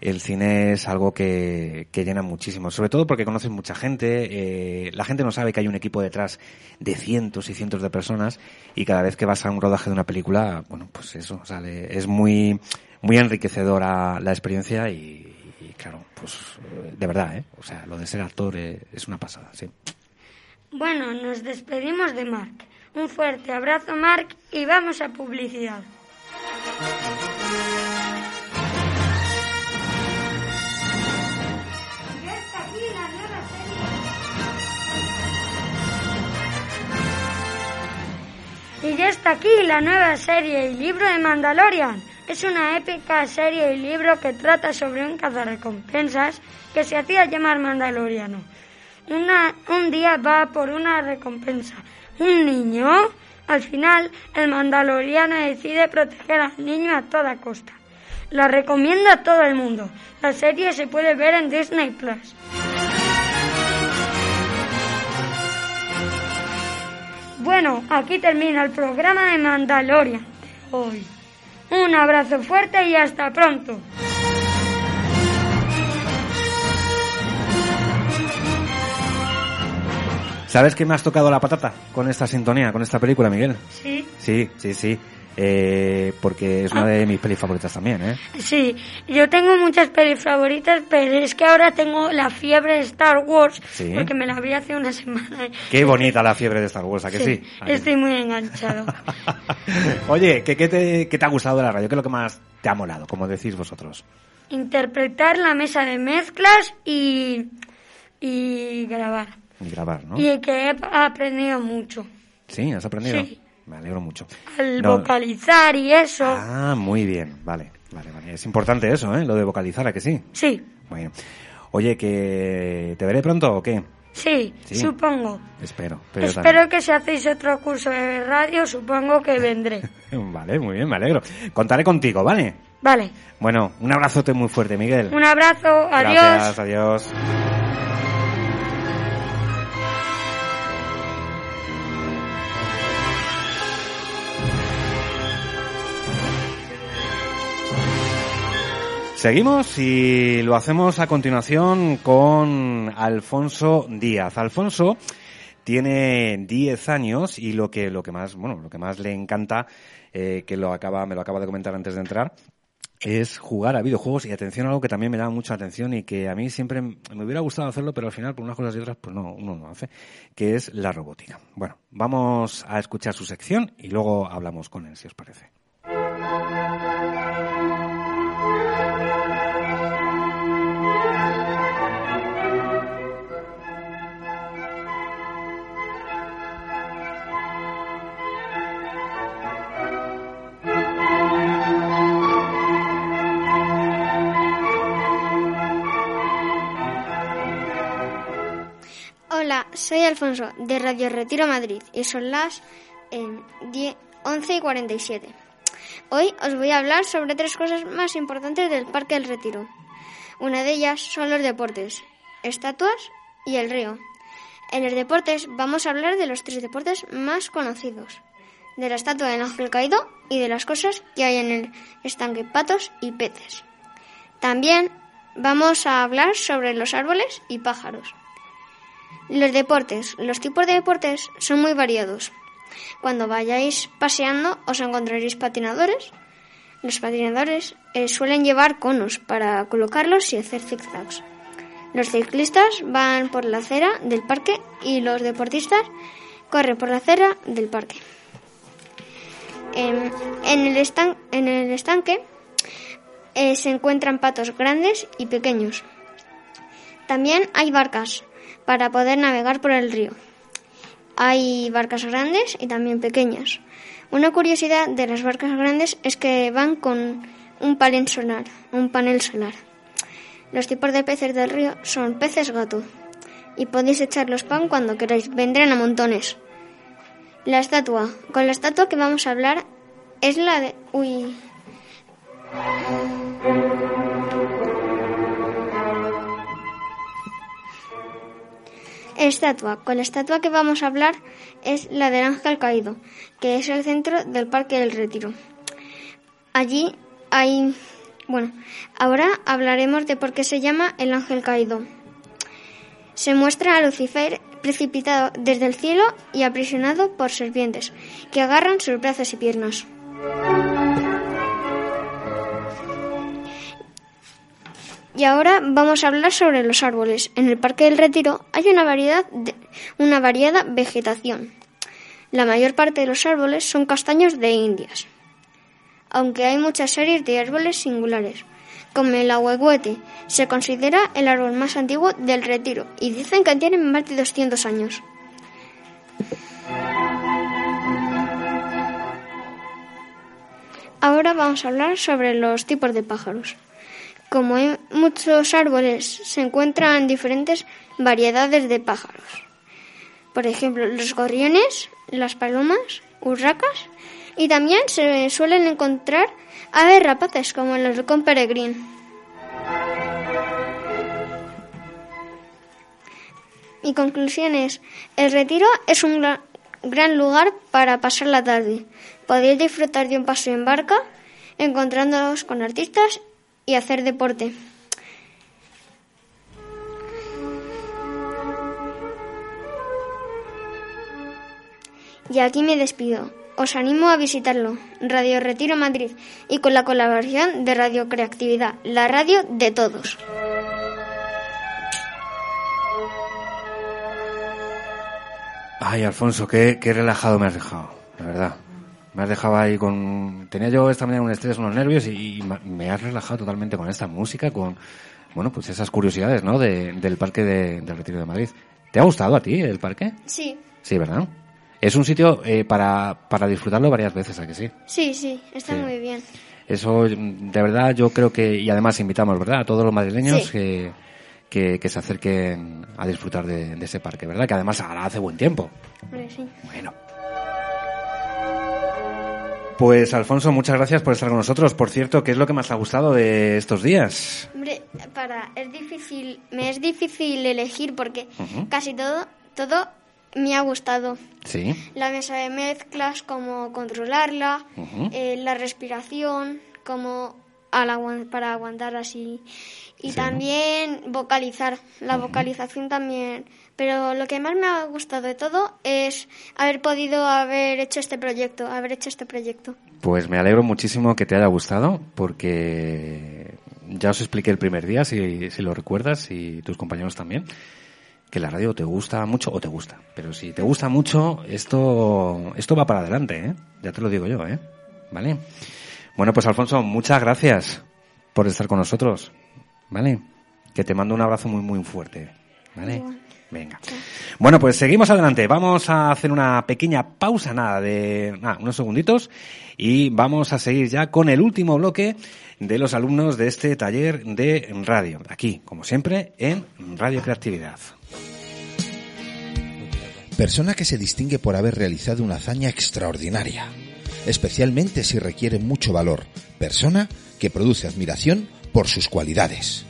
el cine es algo que, que llena muchísimo. Sobre todo porque conoces mucha gente, eh, la gente no sabe que hay un equipo detrás de cientos y cientos de personas y cada vez que vas a un rodaje de una película, bueno, pues eso, sale, es muy, muy enriquecedora la experiencia y, y claro, pues de verdad, ¿eh? O sea, lo de ser actor eh, es una pasada, sí. Bueno, nos despedimos de Marc. Un fuerte abrazo, Marc, y vamos a publicidad. Y ya está aquí la nueva serie y libro de Mandalorian. Es una épica serie y libro que trata sobre un cazarrecompensas que se hacía llamar Mandaloriano. Un día va por una recompensa. Un niño. Al final, el Mandaloriano decide proteger al niño a toda costa. La recomiendo a todo el mundo. La serie se puede ver en Disney Plus. Bueno, aquí termina el programa de Mandalorian hoy. Un abrazo fuerte y hasta pronto. ¿Sabes que me has tocado la patata con esta sintonía, con esta película, Miguel? Sí. Sí, sí, sí. Eh, porque es una de mis pelis favoritas también, ¿eh? Sí, yo tengo muchas pelis favoritas, pero es que ahora tengo la fiebre de Star Wars, Sí. porque me la vi hace una semana. Qué bonita la fiebre de Star Wars, ¿a que sí? ¿A que sí? Estoy muy enganchado. Oye, ¿qué, qué te, qué te ha gustado de la radio? ¿Qué es lo que más te ha molado, como decís vosotros? Interpretar la mesa de mezclas y, y grabar. Y grabar, ¿no? Y que he aprendido mucho. Sí, ¿has aprendido? Sí. Me alegro mucho. Al No- vocalizar y eso. Ah, muy bien, vale, vale, vale. Es importante eso, ¿eh? Lo de vocalizar, ¿a que sí? Sí, Bueno. Oye, ¿que te veré pronto o qué? sí, Sí. supongo. Espero, pero Espero que si hacéis otro curso de radio, supongo que vendré. Vale, muy bien, me alegro. Contaré contigo, ¿vale? Vale, Bueno, un abrazote muy fuerte, Miguel. un abrazo, adiós. Gracias, adiós. Seguimos y lo hacemos a continuación con Alfonso Díaz. Alfonso tiene 10 años y lo que lo que más bueno lo que más le encanta eh, que lo acaba me lo acaba de comentar antes de entrar es jugar a videojuegos y atención a algo que también me llama mucha atención y que a mí siempre me hubiera gustado hacerlo pero al final por unas cosas y otras pues no uno no hace que es la robótica bueno vamos a escuchar su sección y luego hablamos con él si os parece Hola, soy Alfonso de Radio Retiro Madrid y son las eh, 10 11 y 47. Hoy os voy a hablar sobre tres cosas más importantes del Parque del Retiro. Una de ellas son los deportes, estatuas y el río. En los deportes vamos a hablar de los tres deportes más conocidos. De la estatua del ángel caído y de las cosas que hay en el estanque patos y peces. También vamos a hablar sobre los árboles y pájaros. Los deportes. Los tipos de deportes son muy variados. Cuando vayáis paseando os encontraréis patinadores. Los patinadores eh, suelen llevar conos para colocarlos y hacer zigzags. Los ciclistas van por la acera del parque y los deportistas corren por la acera del parque. Em, en, el estan- en el estanque eh, se encuentran patos grandes y pequeños. También hay barcas para poder navegar por el río. Hay barcas grandes y también pequeñas. Una curiosidad de las barcas grandes es que van con un panel solar. Los tipos de peces del río son peces gato y podéis echarlos pan cuando queráis, vendrán a montones. La estatua, con la estatua que vamos a hablar es la de uy, Estatua. Con la estatua que vamos a hablar es la del ángel caído, que es el centro del Parque del Retiro. Allí hay... Bueno, ahora hablaremos de por qué se llama el ángel caído. Se muestra a Lucifer precipitado desde el cielo y aprisionado por serpientes que agarran sus brazos y piernas. Y ahora vamos a hablar sobre los árboles. En el Parque del Retiro hay una variedad de, una variada vegetación. La mayor parte de los árboles son castaños de Indias, aunque hay muchas series de árboles singulares, como el ahuehuete. Se considera el árbol más antiguo del Retiro y dicen que tiene más de 200 años. Ahora vamos a hablar sobre los tipos de pájaros. Como hay muchos árboles, se encuentran diferentes variedades de pájaros. Por ejemplo, los gorriones, las palomas, urracas y también se suelen encontrar aves rapaces como el halcón peregrín. Mi conclusión es, el retiro es un gra- gran lugar para pasar la tarde. Podéis disfrutar de un paseo en barca, encontrándonos con artistas y hacer deporte. Y aquí me despido. os animo a visitarlo, Radio Retiro Madrid, y con la colaboración de Radio Creatividad, la radio de todos. Ay, Alfonso, qué, qué relajado me has dejado, la verdad. Me has dejado ahí con... Tenía yo esta mañana un estrés, unos nervios y, y me has relajado totalmente con esta música, con, bueno, pues esas curiosidades, ¿no? De- del parque de- del Retiro de Madrid. ¿Te ha gustado a ti el parque? Sí, Sí, ¿verdad? Es un sitio eh, para, para disfrutarlo varias veces, ¿a que sí? sí, sí, está Sí. muy bien. Eso, de verdad, yo creo que, y además invitamos, ¿verdad?, a todos los madrileños Sí. que, que, que se acerquen a disfrutar de, de ese parque, ¿verdad? Que además ahora hace buen tiempo. Sí. Pues, Alfonso, muchas gracias por estar con nosotros. Por cierto, ¿qué es lo que más te ha gustado de estos días? Hombre, para, es difícil, me es difícil elegir porque casi todo, todo me ha gustado. Sí. La mesa de mezclas, cómo controlarla, eh, la respiración, cómo para aguantar así. Y Sí. también vocalizar, la vocalización también. Pero lo que más me ha gustado de todo es haber podido haber hecho este proyecto, haber hecho este proyecto. Pues me alegro muchísimo que te haya gustado, porque ya os expliqué el primer día, si, si lo recuerdas, y tus compañeros también, que la radio te gusta mucho o te gusta. Pero si te gusta mucho, esto, esto va para adelante, ¿eh? Ya te lo digo yo, ¿eh? ¿Vale? Bueno, pues Alfonso, muchas gracias por estar con nosotros, ¿vale? Que te mando un abrazo muy, muy fuerte, ¿vale? Venga. Bueno, pues seguimos adelante. Vamos a hacer una pequeña pausa, nada, de unos segunditos, y vamos a seguir ya con el último bloque de los alumnos de este taller de radio. Aquí, como siempre, en Radio Creatividad. Persona que se distingue por haber realizado una hazaña extraordinaria, especialmente si requiere mucho valor. Persona que produce admiración por sus cualidades.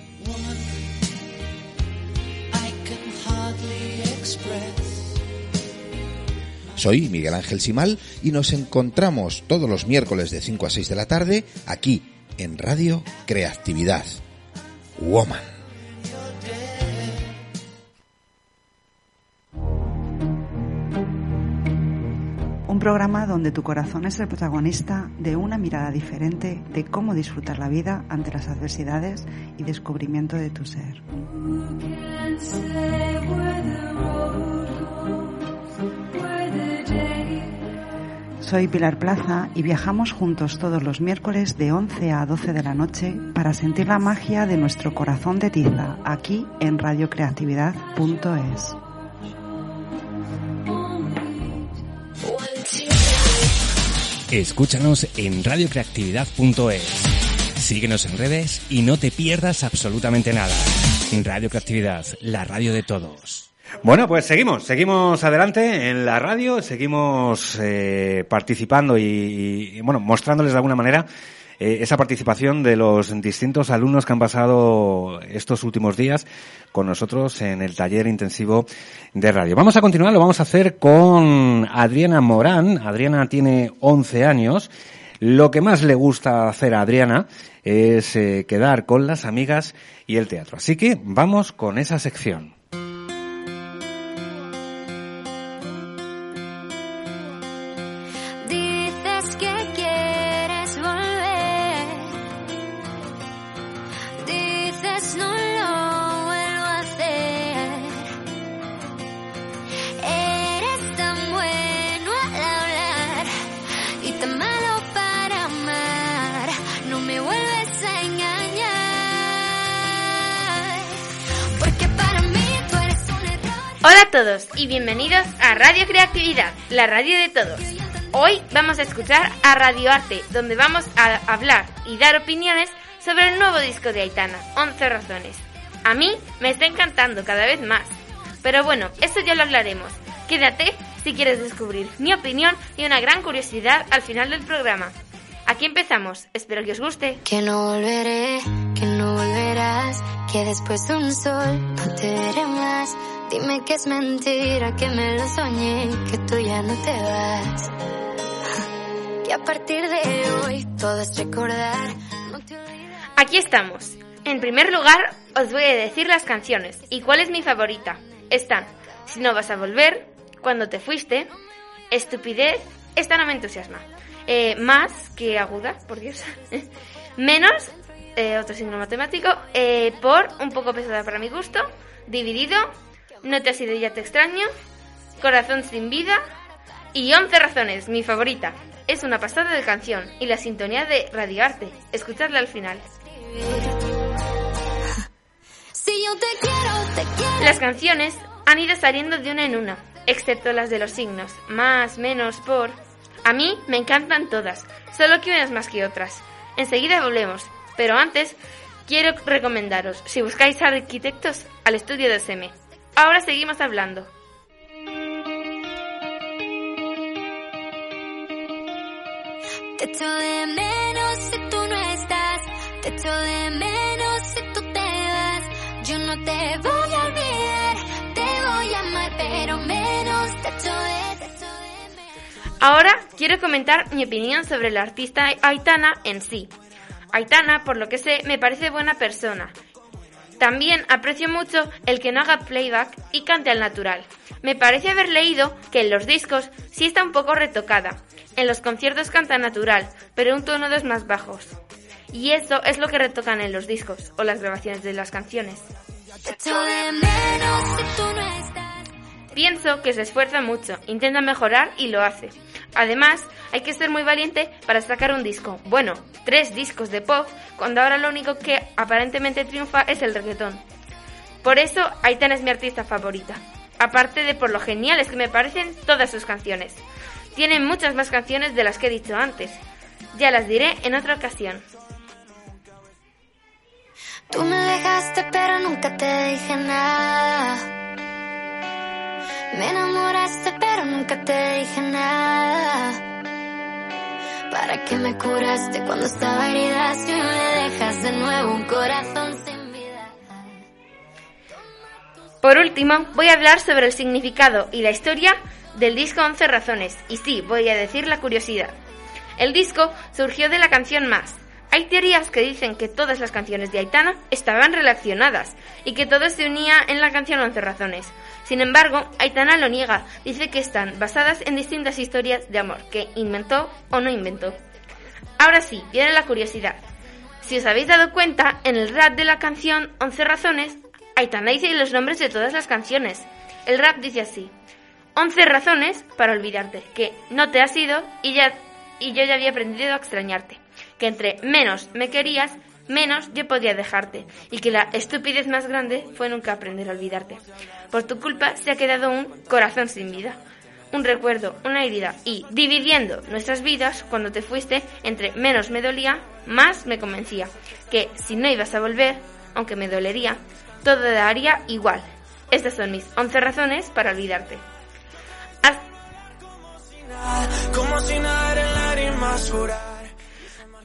Soy Miguel Ángel Simal y nos encontramos todos los miércoles de 5 a 6 de la tarde aquí en Radio Creatividad. Woman. Un programa donde tu corazón es el protagonista de una mirada diferente de cómo disfrutar la vida ante las adversidades y descubrimiento de tu ser. Soy Pilar Plaza y viajamos juntos todos los miércoles de 11 a 12 de la noche para sentir la magia de nuestro corazón de tiza aquí en radiocreatividad.es. Escúchanos en radiocreatividad.es. Síguenos en redes y no te pierdas absolutamente nada. Radio Creatividad, la radio de todos. Bueno, pues seguimos, seguimos adelante en la radio, seguimos eh, participando y, bueno, mostrándoles de alguna manera eh, esa participación de los distintos alumnos que han pasado estos últimos días con nosotros en el taller intensivo de radio. Vamos a continuar, lo vamos a hacer con Adriana Morán. Adriana tiene 11 años. Lo que más le gusta hacer a Adriana es eh, quedar con las amigas y el teatro. Así que vamos con esa sección. Dices no lo vuelvo a hacer. Eres tan bueno al hablar y tan malo para amar. No me vuelves a engañar. Porque para mí tú eres un error. Hola a todos y bienvenidos a Radio Creatividad, la radio de todos. Hoy vamos a escuchar a Radio Arte, donde vamos a hablar y dar opiniones sobre el nuevo disco de Aitana, 11 razones. A mí me está encantando cada vez más. Pero bueno, eso ya lo hablaremos. Quédate si quieres descubrir mi opinión y una gran curiosidad al final del programa. Aquí empezamos, espero que os guste. Que no volveré, que no volverás, que después de un sol no te veré más. Dime que es mentira, que me lo soñé, que tú ya no te vas. Que a partir de hoy todo es recordar. Aquí estamos. En primer lugar, os voy a decir las canciones y cuál es mi favorita. Están Si no vas a volver, Cuando te fuiste, Estupidez esta no me entusiasma. Eh, más que aguda, por Dios. Menos, eh, otro signo matemático, eh, por un poco pesada para mi gusto, dividido, no te has ido ya te extraño, corazón sin vida y 11 razones, mi favorita. Es una pasada de canción y la sintonía de radioarte. Escuchadla al final. Las canciones han ido saliendo de una en una, excepto las de los signos, más, menos, por. A mí me encantan todas, solo que unas más que otras. Enseguida volvemos, pero antes quiero recomendaros, si buscáis arquitectos, al estudio de SM. Ahora seguimos hablando. Te echo de menos si tú no estás. De menos. Yo no te voy a. Te voy a amar, pero menos te echo de, de Ahora quiero comentar mi opinión sobre la artista Aitana en sí. Aitana, por lo que sé, me parece buena persona. También aprecio mucho el que no haga playback y cante al natural. Me parece haber leído que en los discos sí está un poco retocada. En los conciertos canta natural, pero un tono dos más bajos. Y eso es lo que retocan en los discos o las grabaciones de las canciones. Pienso que se esfuerza mucho, intenta mejorar y lo hace. Además, hay que ser muy valiente para sacar un disco. Bueno, tres discos de pop, cuando ahora lo único que aparentemente triunfa es el reggaetón. Por eso, Aitana es mi artista favorita. Aparte de por lo geniales que me parecen todas sus canciones. Tiene muchas más canciones de las que he dicho antes. Ya las diré en otra ocasión. Tú me dejaste, pero nunca te dije nada. Me enamoraste, pero nunca te dije nada. ¿Para qué me curaste cuando estaba herida? Si me dejas de nuevo un corazón sin vida. Por último, voy a hablar sobre el significado y la historia del disco 11 razones. Y sí, voy a decir la curiosidad. El disco surgió de la canción Más. Hay teorías que dicen que todas las canciones de Aitana estaban relacionadas y que todo se unía en la canción 11 razones. Sin embargo, Aitana lo niega, dice que están basadas en distintas historias de amor que inventó o no inventó. Ahora sí, viene la curiosidad. Si os habéis dado cuenta, en el rap de la canción 11 razones, Aitana dice los nombres de todas las canciones. El rap dice así: 11 razones para olvidarte, que no te has ido y ya y yo ya había aprendido a extrañarte, que entre menos me querías, menos yo podía dejarte, y que la estupidez más grande fue nunca aprender a olvidarte. Por tu culpa se ha quedado un corazón sin vida, un recuerdo, una herida, y dividiendo nuestras vidas, cuando te fuiste, entre menos me dolía, más me convencía, que si no ibas a volver, aunque me dolería, todo daría igual. Estas son mis 11 razones para olvidarte.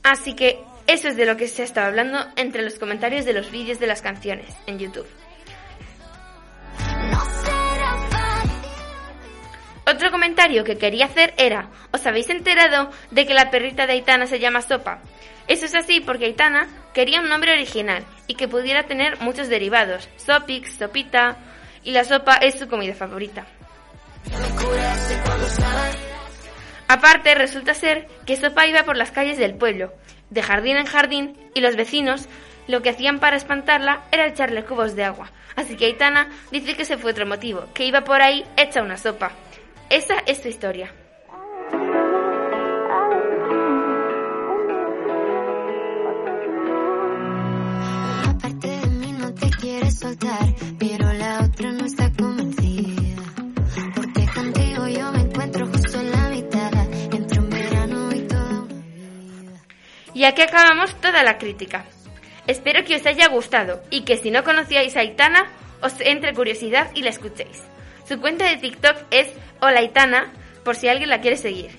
Así que eso es de lo que se ha estado hablando entre los comentarios de los vídeos de las canciones en YouTube. Otro comentario que quería hacer era, ¿os habéis enterado de que la perrita de Aitana se llama Sopa? Eso es así porque Aitana quería un nombre original y que pudiera tener muchos derivados, Sopix, Sopita, y la sopa es su comida favorita. Aparte, resulta ser que Sopa iba por las calles del pueblo, de jardín en jardín, y los vecinos lo que hacían para espantarla era echarle cubos de agua. Así que Aitana dice que ese fue otro motivo, que iba por ahí hecha una sopa. Esa es su historia. Una parte de mí no te quiere soltar, pero Y aquí acabamos toda la crítica. Espero que os haya gustado y que si no conocíais a Aitana, os entre curiosidad y la escuchéis. Su cuenta de TikTok es Hola Aitana, por si alguien la quiere seguir.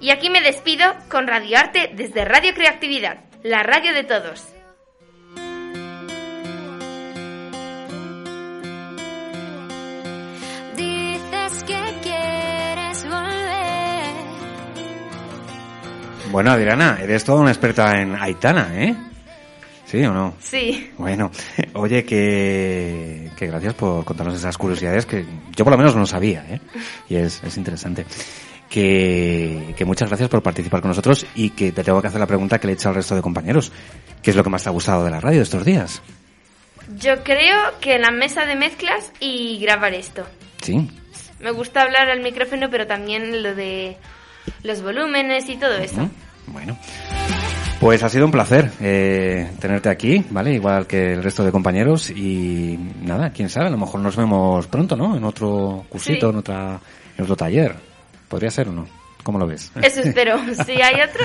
Y aquí me despido con Radio Arte desde Radio Creatividad, la radio de todos. Bueno, Adriana, eres toda una experta en Aitana, ¿eh? ¿Sí o no? Sí. Bueno, oye, que, que gracias por contarnos esas curiosidades que yo por lo menos no sabía, ¿eh? Y es, es interesante. que, que muchas gracias por participar con nosotros y que te tengo que hacer la pregunta que le he hecho al resto de compañeros. ¿Qué es lo que más te ha gustado de la radio estos días? Yo creo que la mesa de mezclas y grabar esto. Sí. Me gusta hablar al micrófono, pero también lo de los volúmenes y todo eso. Bueno. Pues ha sido un placer eh, tenerte aquí, ¿vale? Igual que el resto de compañeros y nada, quién sabe, a lo mejor nos vemos pronto, ¿no? En otro cursito, Sí. en, otra, en otro taller. ¿Podría ser o no? ¿Cómo lo ves? Eso espero. si hay otro,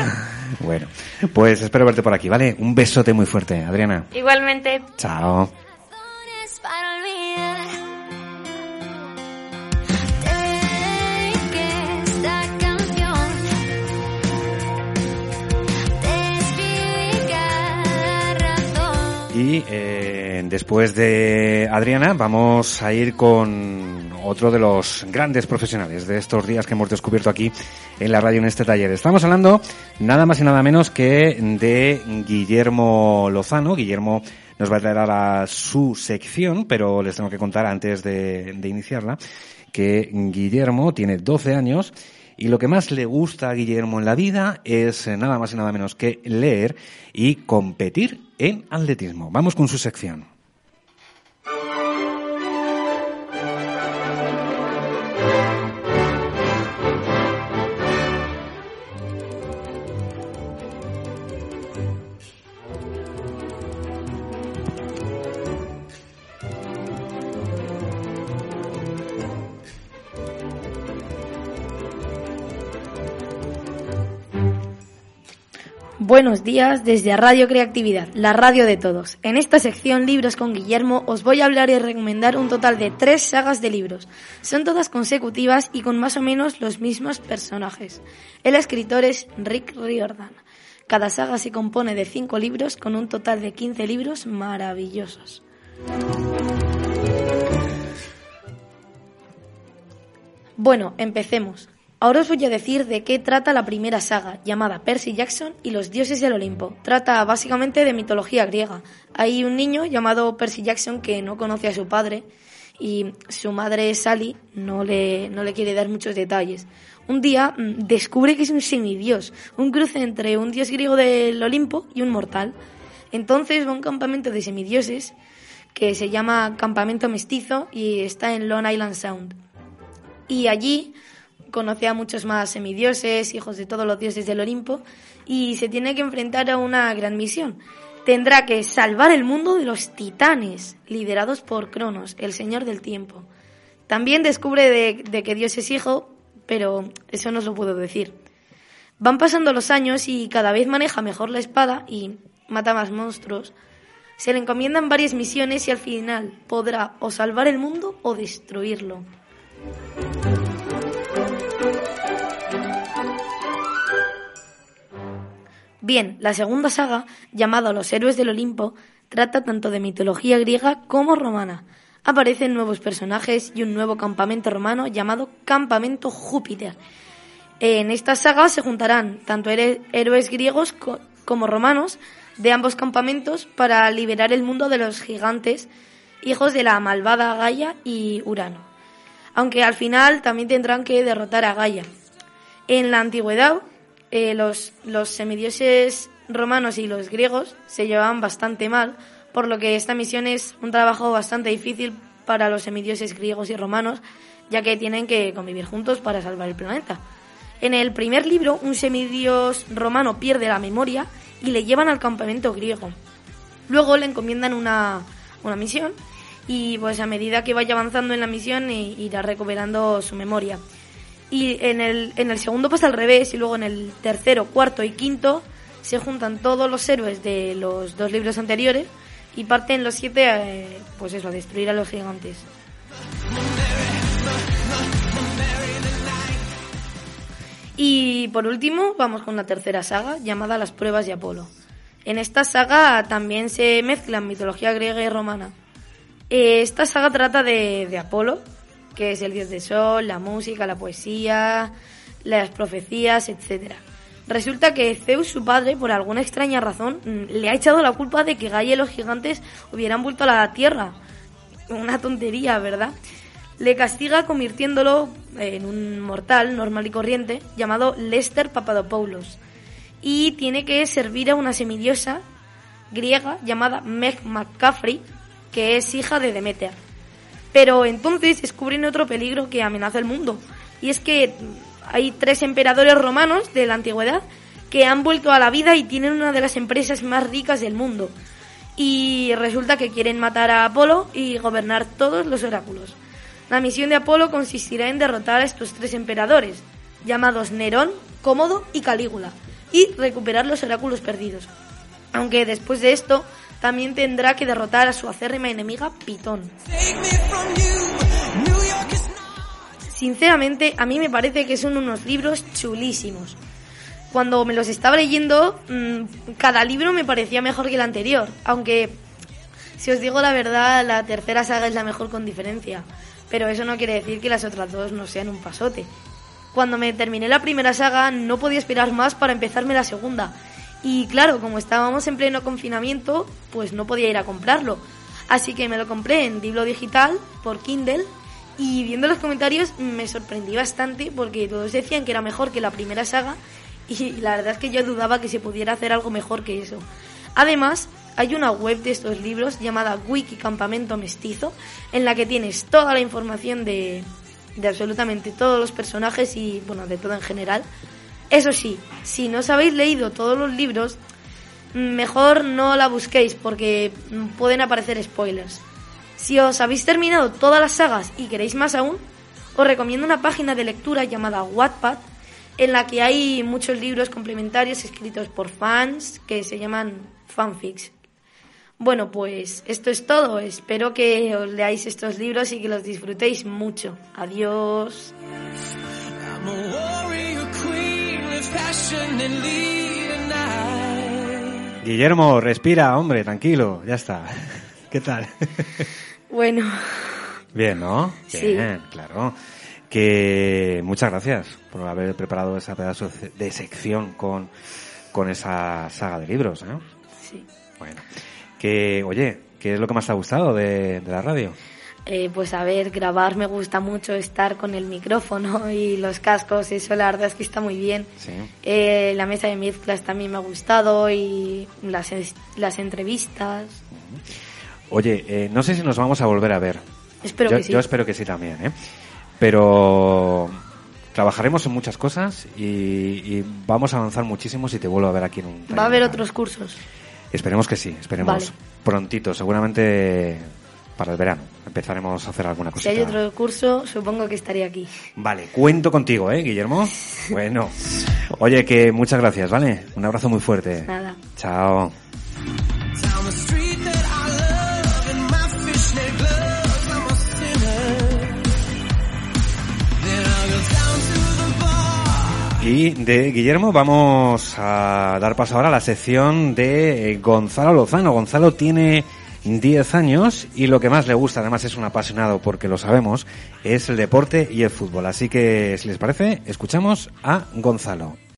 Bueno, pues espero verte por aquí, ¿vale? Un besote muy fuerte, Adriana. igualmente. Chao. Y eh, después de Adriana vamos a ir con otro de los grandes profesionales de estos días que hemos descubierto aquí en la radio en este taller. Estamos hablando nada más y nada menos que de Guillermo Lozano. Guillermo nos va a traer ahora su sección, pero les tengo que contar antes de, de iniciarla que Guillermo tiene 12 años y lo que más le gusta a Guillermo en la vida es eh, nada más y nada menos que leer y competir en atletismo. Vamos con su sección. Buenos días desde Radio Creatividad, la radio de todos. En esta sección Libros con Guillermo os voy a hablar y recomendar un total de tres sagas de libros. Son todas consecutivas y con más o menos los mismos personajes. El escritor es Rick Riordan. Cada saga se compone de cinco libros con un total de 15 libros maravillosos. Bueno, empecemos. Ahora os voy a decir de qué trata la primera saga, llamada Percy Jackson y los dioses del Olimpo. Trata básicamente de mitología griega. Hay un niño llamado Percy Jackson que no conoce a su padre y su madre Sally no le, no le quiere dar muchos detalles. Un día mm, descubre que es un semidios, un cruce entre un dios griego del Olimpo y un mortal. Entonces va a un campamento de semidioses que se llama Campamento Mestizo y está en Long Island Sound. Y allí conoce a muchos más semidioses, hijos de todos los dioses del Olimpo, y se tiene que enfrentar a una gran misión. Tendrá que salvar el mundo de los titanes, liderados por Cronos, el señor del tiempo. También descubre de, de que Dios es hijo, pero eso no os lo puedo decir. Van pasando los años y cada vez maneja mejor la espada y mata más monstruos. Se le encomiendan varias misiones y al final podrá o salvar el mundo o destruirlo. Bien, la segunda saga, llamada Los héroes del Olimpo, trata tanto de mitología griega como romana. Aparecen nuevos personajes y un nuevo campamento romano llamado Campamento Júpiter. En esta saga se juntarán tanto héroes griegos co- como romanos de ambos campamentos para liberar el mundo de los gigantes, hijos de la malvada Gaia y Urano. Aunque al final también tendrán que derrotar a Gaia. En la antigüedad, eh, los, los semidioses romanos y los griegos se llevaban bastante mal, por lo que esta misión es un trabajo bastante difícil para los semidioses griegos y romanos, ya que tienen que convivir juntos para salvar el planeta. En el primer libro, un semidios romano pierde la memoria y le llevan al campamento griego. Luego le encomiendan una, una misión y pues a medida que vaya avanzando en la misión irá recuperando su memoria. Y en el, en el segundo pasa al revés y luego en el tercero, cuarto y quinto se juntan todos los héroes de los dos libros anteriores y parten los siete eh, pues eso, a destruir a los gigantes. Y por último, vamos con la tercera saga, llamada Las pruebas de Apolo. En esta saga también se mezclan mitología griega y romana. Eh, Esta saga trata de, de Apolo, que es el dios del sol, la música, la poesía, las profecías, etc. Resulta que Zeus, su padre, por alguna extraña razón, mm, le ha echado la culpa de que Gaia y los gigantes hubieran vuelto a la Tierra. Una tontería, ¿verdad? le castiga convirtiéndolo en un mortal normal y corriente llamado Lester Papadopoulos y tiene que servir a una semidiosa griega llamada Meg McCaffrey, que es hija de Demeter. Pero entonces descubren otro peligro que amenaza el mundo, y es que hay tres emperadores romanos de la antigüedad que han vuelto a la vida y tienen una de las empresas más ricas del mundo. Y resulta que quieren matar a Apolo y gobernar todos los oráculos. La misión de Apolo consistirá en derrotar a estos tres emperadores, llamados Nerón, Cómodo y Calígula, y recuperar los oráculos perdidos. Aunque después de esto también tendrá que derrotar a su acérrima enemiga Pitón. Sinceramente, a mí me parece que son unos libros chulísimos. Cuando me los estaba leyendo, mm, cada libro me parecía mejor que el anterior, aunque si os digo la verdad, la tercera saga es la mejor con diferencia, pero eso no quiere decir que las otras dos no sean un pasote. Cuando me terminé la primera saga no podía esperar más para empezarme la segunda. Y claro, como estábamos en pleno confinamiento, pues no podía ir a comprarlo. Así que me lo compré en libro digital por Kindle y viendo los comentarios me sorprendí bastante porque todos decían que era mejor que la primera saga y la verdad es que yo dudaba que se pudiera hacer algo mejor que eso. Además, hay una web de estos libros llamada Wiki Campamento Mestizo en la que tienes toda la información de absolutamente todos los personajes y bueno, de todo en general. Eso sí, si no os habéis leído todos los libros, mejor no la busquéis porque pueden aparecer spoilers. Si os habéis terminado todas las sagas y queréis más aún, os recomiendo una página de lectura llamada Wattpad, en la que hay muchos libros complementarios escritos por fans que se llaman fanfics. Bueno, pues esto es todo. Espero que os leáis estos libros y que los disfrutéis mucho. Adiós. Guillermo, respira, hombre, tranquilo, ya está. ¿Qué tal? Bueno, Bien, ¿no? Sí. Bien, claro. Que muchas gracias por haber preparado esa pedazo de sección con, con esa saga de libros, ¿eh? Sí. Bueno. Que, oye, ¿qué es lo que más te ha gustado de, de la radio? Eh, pues a ver, grabar me gusta mucho, estar con el micrófono y los cascos, eso la verdad es que está muy bien. Sí. Eh, la mesa de mezclas también me ha gustado y las, las entrevistas. Oye, eh, no sé si nos vamos a volver a ver. Espero yo, que sí. Yo espero que sí también, ¿eh? Pero trabajaremos en muchas cosas y, y vamos a avanzar muchísimo si te vuelvo a ver aquí en un Va a haber otros cursos. Esperemos que sí, esperemos Vale. prontito, seguramente para el verano empezaremos a hacer alguna Si cosita. hay otro curso, supongo que estaré aquí. Vale, cuento contigo, ¿eh, Guillermo? Bueno, oye, que muchas gracias, ¿vale? Un abrazo muy fuerte. Nada. Chao. Y de Guillermo vamos a dar paso ahora a la sección de Gonzalo Lozano. Gonzalo tiene 10 años y lo que más le gusta, además es un apasionado porque lo sabemos, es el deporte y el fútbol. Así que, si les parece, escuchamos a Gonzalo.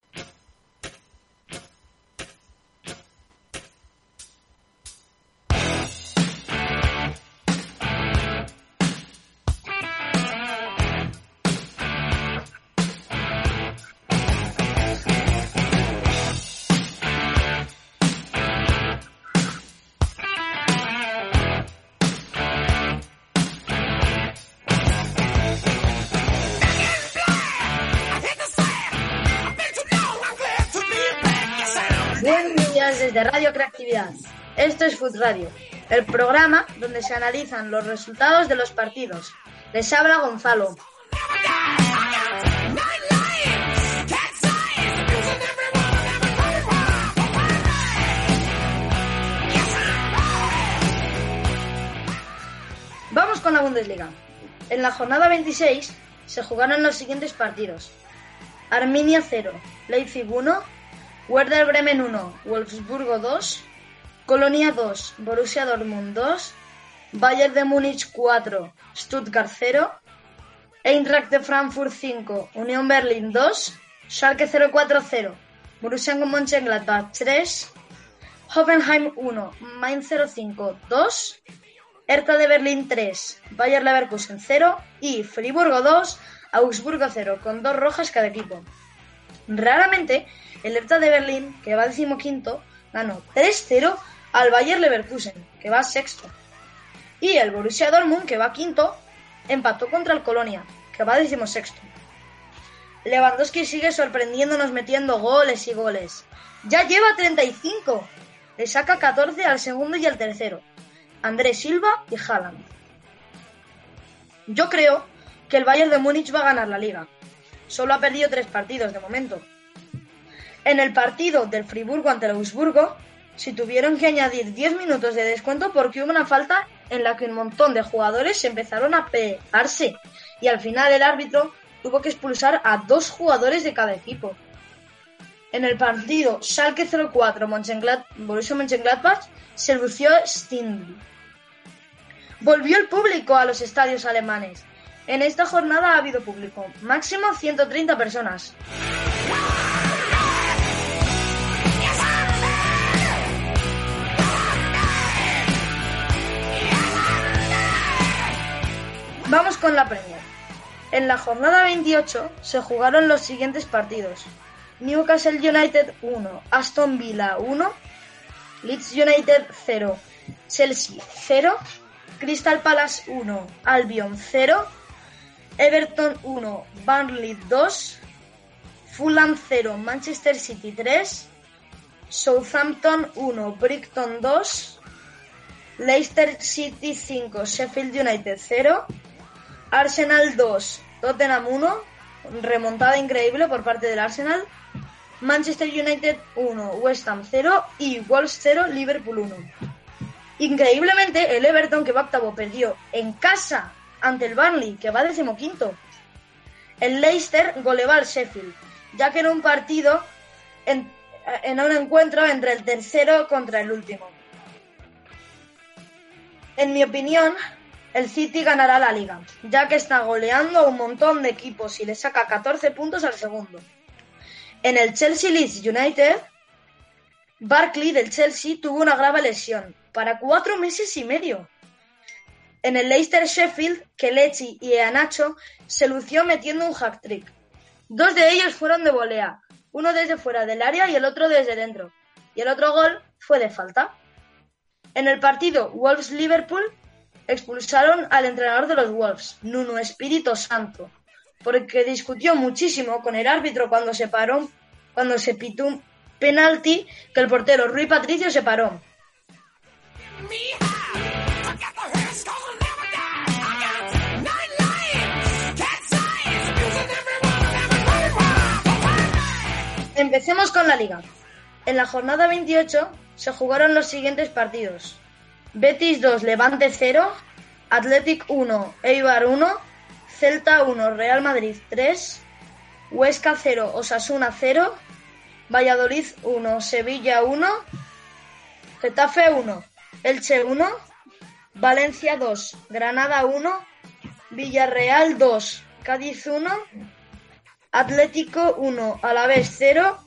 Radio, el programa donde se analizan los resultados de los partidos. Les habla Gonzalo. Vamos con la Bundesliga. En la jornada 26 se jugaron los siguientes partidos. Arminia 0, Leipzig 1, Werder Bremen 1, Wolfsburgo 2, Colonia 2, Borussia Dortmund 2, Bayern de Múnich 4, Stuttgart 0, Eintracht de Frankfurt 5, Unión Berlin 2, Schalke 04-0, Borussia Mönchengladbach 3, Hoffenheim 1, Mainz 05 2, Hertha de Berlín 3, Bayer Leverkusen 0 y Friburgo 2, Augsburgo 0, con dos rojas cada equipo. Raramente, el Hertha de Berlín, que va decimoquinto, ganó 3-0 al Bayer Leverkusen, que va sexto. Y el Borussia Dortmund, que va quinto, empató contra el Colonia, que va decimosexto. Lewandowski sigue sorprendiéndonos metiendo goles y goles. Ya lleva 35. Le saca 14 al segundo y al tercero. Andrés Silva y Haaland. Yo creo que el Bayern de Múnich va a ganar la liga. Solo ha perdido tres partidos de momento. En el partido del Friburgo ante el Augsburgo, si tuvieron que añadir 10 minutos de descuento porque hubo una falta en la que un montón de jugadores se empezaron a pegarse y al final el árbitro tuvo que expulsar a dos jugadores de cada equipo. En el partido Schalke 04 Mönchengladbach, Borussia Mönchengladbach se lució Stindl. Volvió el público a los estadios alemanes. En esta jornada ha habido público, máximo 130 personas. Con la Premier. En la jornada 28 se jugaron los siguientes partidos. Newcastle United 1, Aston Villa 1, Leeds United 0, Chelsea 0, Crystal Palace 1, Albion 0, Everton 1, Burnley 2, Fulham 0, Manchester City 3, Southampton 1, Brighton 2, Leicester City 5, Sheffield United 0, Arsenal 2, Tottenham 1, remontada increíble por parte del Arsenal, Manchester United 1, West Ham 0 y Wolves 0, Liverpool 1. Increíblemente, el Everton, que va octavo, perdió en casa ante el Burnley, que va decimoquinto. El Leicester goleó al Sheffield, ya que era un partido en, en un encuentro entre el tercero contra el último. En mi opinión, el City ganará la liga, ya que está goleando a un montón de equipos y le saca 14 puntos al segundo. En el Chelsea Leeds United, Barkley del Chelsea tuvo una grave lesión para cuatro meses y medio. En el Leicester Sheffield, Kelechi y Eanacho se lució metiendo un hack trick. Dos de ellos fueron de volea, uno desde fuera del área y el otro desde dentro. Y el otro gol fue de falta. En el partido Wolves-Liverpool expulsaron al entrenador de los Wolves, Nuno Espíritu Santo, porque discutió muchísimo con el árbitro cuando se paró, cuando se pitó un penalti que el portero Rui Patricio se paró. Empecemos con la liga. En la jornada 28 se jugaron los siguientes partidos. Betis 2, Levante 0, Athletic 1, Eibar 1, Celta 1, Real Madrid 3, Huesca 0, Osasuna 0, Valladolid 1, Sevilla 1, Getafe 1, Elche 1, Valencia 2, Granada 1, Villarreal 2, Cádiz 1, Atlético 1, Alavés 0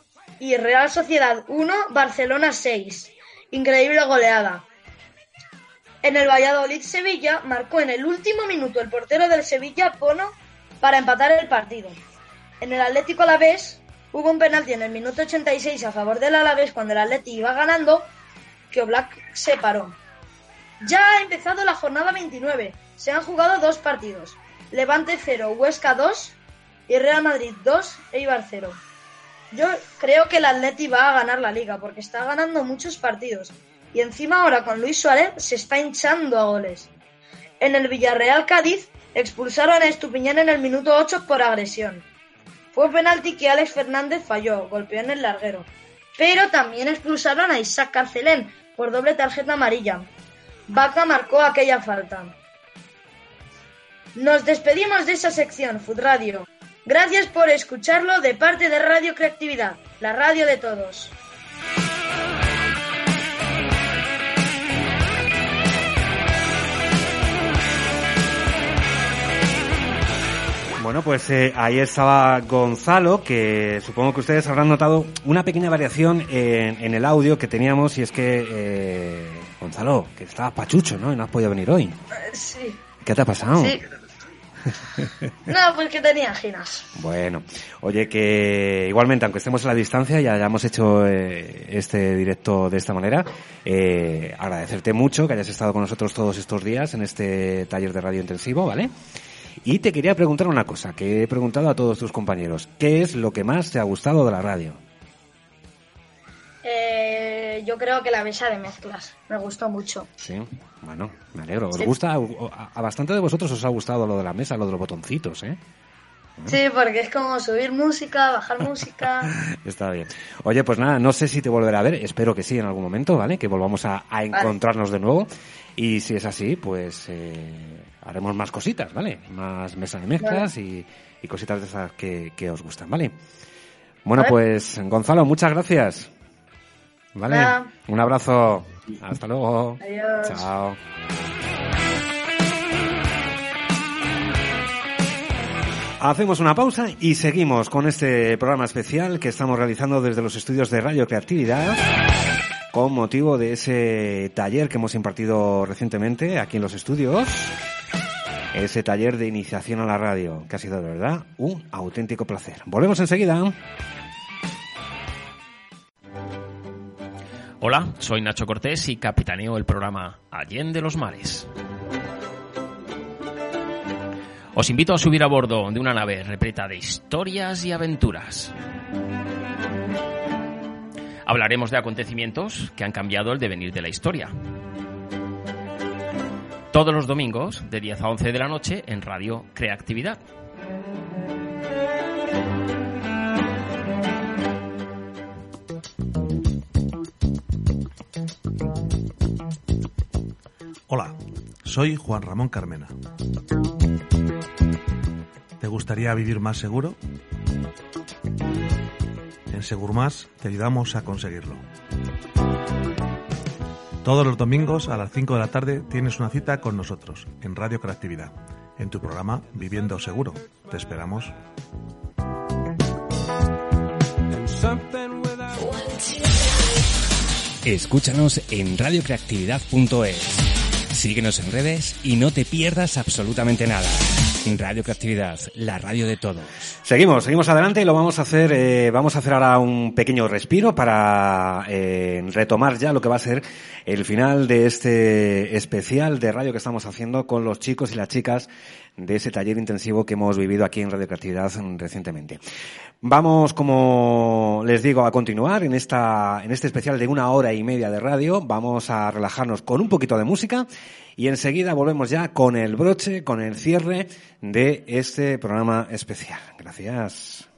y Real Sociedad 1, Barcelona 6. Increíble goleada. En el Valladolid-Sevilla marcó en el último minuto el portero del Sevilla, Pono, para empatar el partido. En el Atlético Alavés hubo un penalti en el minuto 86 a favor del Alavés cuando el Atleti iba ganando, que Oblak se paró. Ya ha empezado la jornada 29. Se han jugado dos partidos. Levante 0, Huesca 2 y Real Madrid 2, Eibar 0. Yo creo que el Atleti va a ganar la liga porque está ganando muchos partidos y encima ahora con Luis Suárez se está hinchando a goles. En el Villarreal Cádiz expulsaron a Estupiñán en el minuto 8 por agresión. Fue penalti que Alex Fernández falló, golpeó en el larguero. Pero también expulsaron a Isaac Carcelén por doble tarjeta amarilla. Vaca marcó aquella falta. Nos despedimos de esa sección, Food Radio. Gracias por escucharlo de parte de Radio Creatividad, la radio de todos. Bueno, pues eh, ahí estaba Gonzalo, que supongo que ustedes habrán notado una pequeña variación en, en el audio que teníamos y es que eh, Gonzalo, que estabas pachucho, ¿no? Y no has podido venir hoy. Eh, Sí. ¿Qué te ha pasado? Sí. No, pues que tenía anginas. Bueno, oye, que igualmente, aunque estemos a la distancia y hayamos hecho eh, este directo de esta manera, eh, agradecerte mucho que hayas estado con nosotros todos estos días en este taller de radio intensivo, ¿vale? Y te quería preguntar una cosa, que he preguntado a todos tus compañeros. ¿Qué es lo que más te ha gustado de la radio? Eh, yo creo que la mesa de mezclas me gustó mucho. Sí, bueno, me alegro. ¿Os gusta? A, a bastante de vosotros os ha gustado lo de la mesa, lo de los botoncitos, ¿eh? Sí, porque es como subir música, bajar música. Está bien. Oye, pues nada, no sé si te volveré a ver, espero que sí en algún momento, ¿vale? Que volvamos a, a encontrarnos de nuevo. Y si es así, pues eh, haremos más cositas, ¿vale? Más mesa de mezclas y, y cositas de esas que, que os gustan, ¿vale? Bueno, pues Gonzalo, muchas gracias. ¿Vale? Un abrazo. Hasta luego. Adiós. Chao. Hacemos una pausa y seguimos con este programa especial que estamos realizando desde los estudios de Radio Creatividad con motivo de ese taller que hemos impartido recientemente aquí en los estudios. Ese taller de iniciación a la radio, que ha sido de verdad un auténtico placer. Volvemos enseguida. Hola, soy Nacho Cortés y capitaneo el programa Allende los Mares. Os invito a subir a bordo de una nave repleta de historias y aventuras. Hablaremos de acontecimientos que han cambiado el devenir de la historia. Todos los domingos, de 10 a 11 de la noche, en Radio Creatividad. Hola, soy Juan Ramón Carmena. ¿Te gustaría vivir más seguro? Segurmás te ayudamos a conseguirlo. Todos los domingos a las 5 de la tarde tienes una cita con nosotros en Radio Creatividad, en tu programa Viviendo Seguro. Te esperamos. Escúchanos en radiocreatividad.es. Síguenos en redes y no te pierdas absolutamente nada. Radio Creatividad, la radio de todos. Seguimos, seguimos adelante y lo vamos a hacer, eh, vamos a hacer ahora un pequeño respiro para eh, retomar ya lo que va a ser el final de este especial de radio que estamos haciendo con los chicos y las chicas de ese taller intensivo que hemos vivido aquí en Radio Creatividad recientemente. Vamos, como les digo, a continuar en esta, en este especial de una hora y media de radio. Vamos a relajarnos con un poquito de música y enseguida volvemos ya con el broche, con el cierre de este programa especial. Gracias.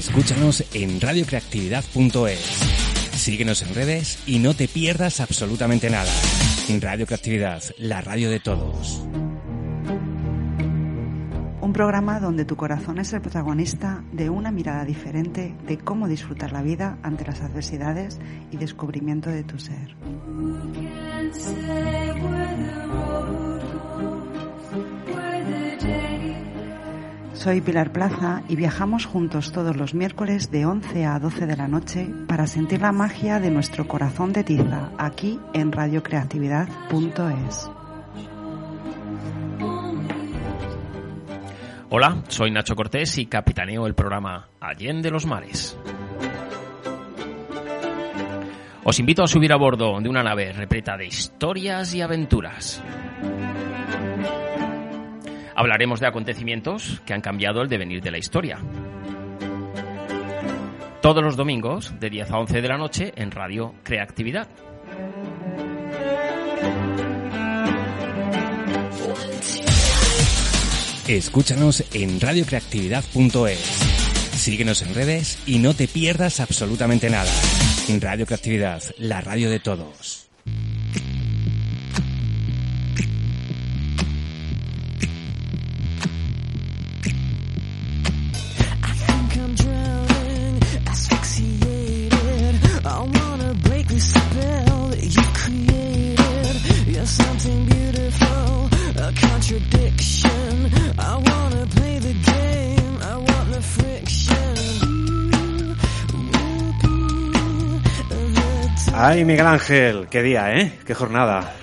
Escúchanos en radiocreatividad.es. Síguenos en redes y no te pierdas absolutamente nada. Radio Creatividad, la radio de todos. Un programa donde tu corazón es el protagonista de una mirada diferente de cómo disfrutar la vida ante las adversidades y descubrimiento de tu ser. Soy Pilar Plaza y viajamos juntos todos los miércoles de 11 a 12 de la noche para sentir la magia de nuestro corazón de tiza aquí en radiocreatividad.es. Hola, soy Nacho Cortés y capitaneo el programa Allende los Mares. Os invito a subir a bordo de una nave repleta de historias y aventuras. Hablaremos de acontecimientos que han cambiado el devenir de la historia. Todos los domingos, de 10 a 11 de la noche, en Radio Creatividad. Escúchanos en radiocreatividad.es. Síguenos en redes y no te pierdas absolutamente nada. Radio Creatividad, la radio de todos. Created. You're something beautiful, a contradiction. I wanna play the game, I want the friction. Ay, Miguel Ángel, qué día, ¿eh? Qué jornada.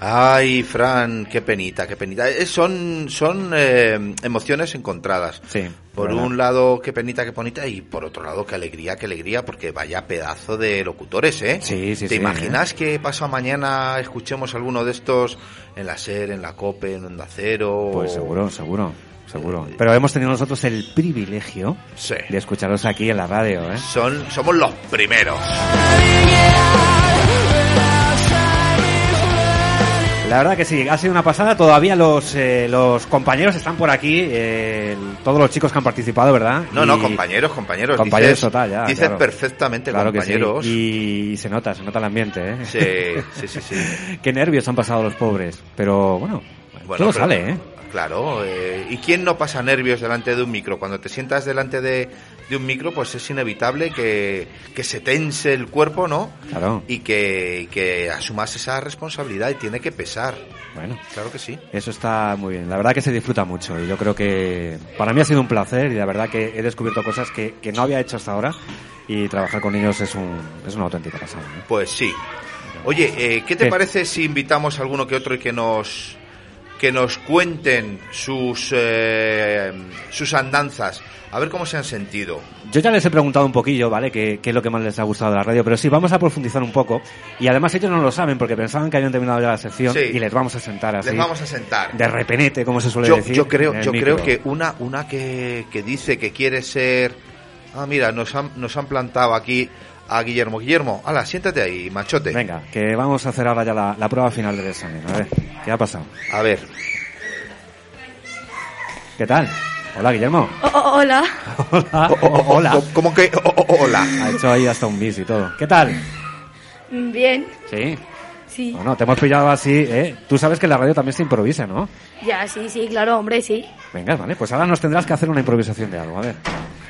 Ay, Fran, qué penita, qué penita. Eh, Son, son eh, emociones encontradas. Sí. Por un lado, qué penita, qué bonita, y por otro lado, qué alegría, qué alegría, porque vaya pedazo de locutores, ¿eh? Sí, sí, ¿Te sí, imaginas que pasado mañana escuchemos alguno de estos en la SER, en la COPE, en Onda Cero? Pues seguro, seguro, seguro. Pero hemos tenido nosotros el privilegio Sí. de escucharos aquí en la radio, ¿eh? Son, somos los primeros. La verdad que sí, ha sido una pasada. Todavía los, eh, los compañeros están por aquí, eh, todos los chicos que han participado, ¿verdad? No, Y- no, compañeros, compañeros. Compañeros dices, total, ya. Dices claro. perfectamente Claro que sí. compañeros. Y, se nota, se nota el ambiente, ¿eh? Sí, sí, sí, sí. Qué nervios han pasado los pobres. Pero bueno, Bueno, todo pero- sale, ¿eh? Claro, eh, ¿y quién no pasa nervios delante de un micro? Cuando te sientas delante de, de un micro, pues es inevitable que, que se tense el cuerpo, ¿no? Claro. Y que, que asumas esa responsabilidad y tiene que pesar. Bueno. Claro que sí. Eso está muy bien. La verdad que se disfruta mucho y yo creo que para mí ha sido un placer y la verdad que he descubierto cosas que, que no había hecho hasta ahora y trabajar con niños es, un, es una auténtica pasada. ¿eh? Pues sí. Oye, eh, ¿qué te ¿Qué? parece si invitamos a alguno que otro y que nos que nos cuenten sus eh, sus andanzas, a ver cómo se han sentido? Yo ya les he preguntado un poquillo, ¿vale? ¿Qué, qué es lo que más les ha gustado de la radio? Pero sí, vamos a profundizar un poco. Y además ellos no lo saben porque pensaban que habían terminado ya la sección Sí. y les vamos a sentar así. Les vamos a sentar. De repenete, como se suele yo, decir. yo creo, yo micro. creo que una, una que, que dice que quiere ser. Ah, mira, nos han, nos han plantado aquí a Guillermo. Guillermo, ala, siéntate ahí, machote. Venga, que vamos a hacer ahora ya la, la prueba final del examen. A ver, ¿qué ha pasado? A ver. ¿Qué tal? Hola, Guillermo. Oh, hola. Hola. hola. ¿Cómo que hola? Ha hecho ahí hasta un bis y todo. ¿Qué tal? Bien, Sí. sí. Bueno, te hemos pillado así, ¿eh? Tú sabes que en la radio también se improvisa, ¿no? Ya, sí, sí, claro, hombre, sí. Venga, vale, pues ahora nos tendrás que hacer una improvisación de algo. A ver,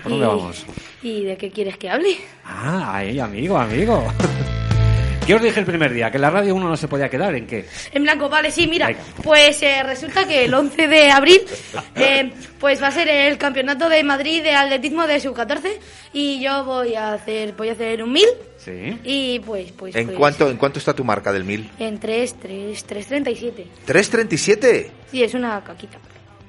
¿por dónde Y- vamos? ¿Y de qué quieres que hable? Ah, ahí, amigo, amigo. ¿Qué os dije el primer día? ¿Que en la radio uno no se podía quedar? ¿En qué? En blanco, vale, sí, mira, Venga. pues eh, resulta que el 11 de abril eh, pues va a ser el campeonato de Madrid de atletismo de sub-14 y yo voy a hacer voy a hacer un 1000 Sí. y pues pues ¿En pues, cuánto, ¿En cuánto está tu marca del 1000? en 3 3 337. ¿337? Sí, es una caquita.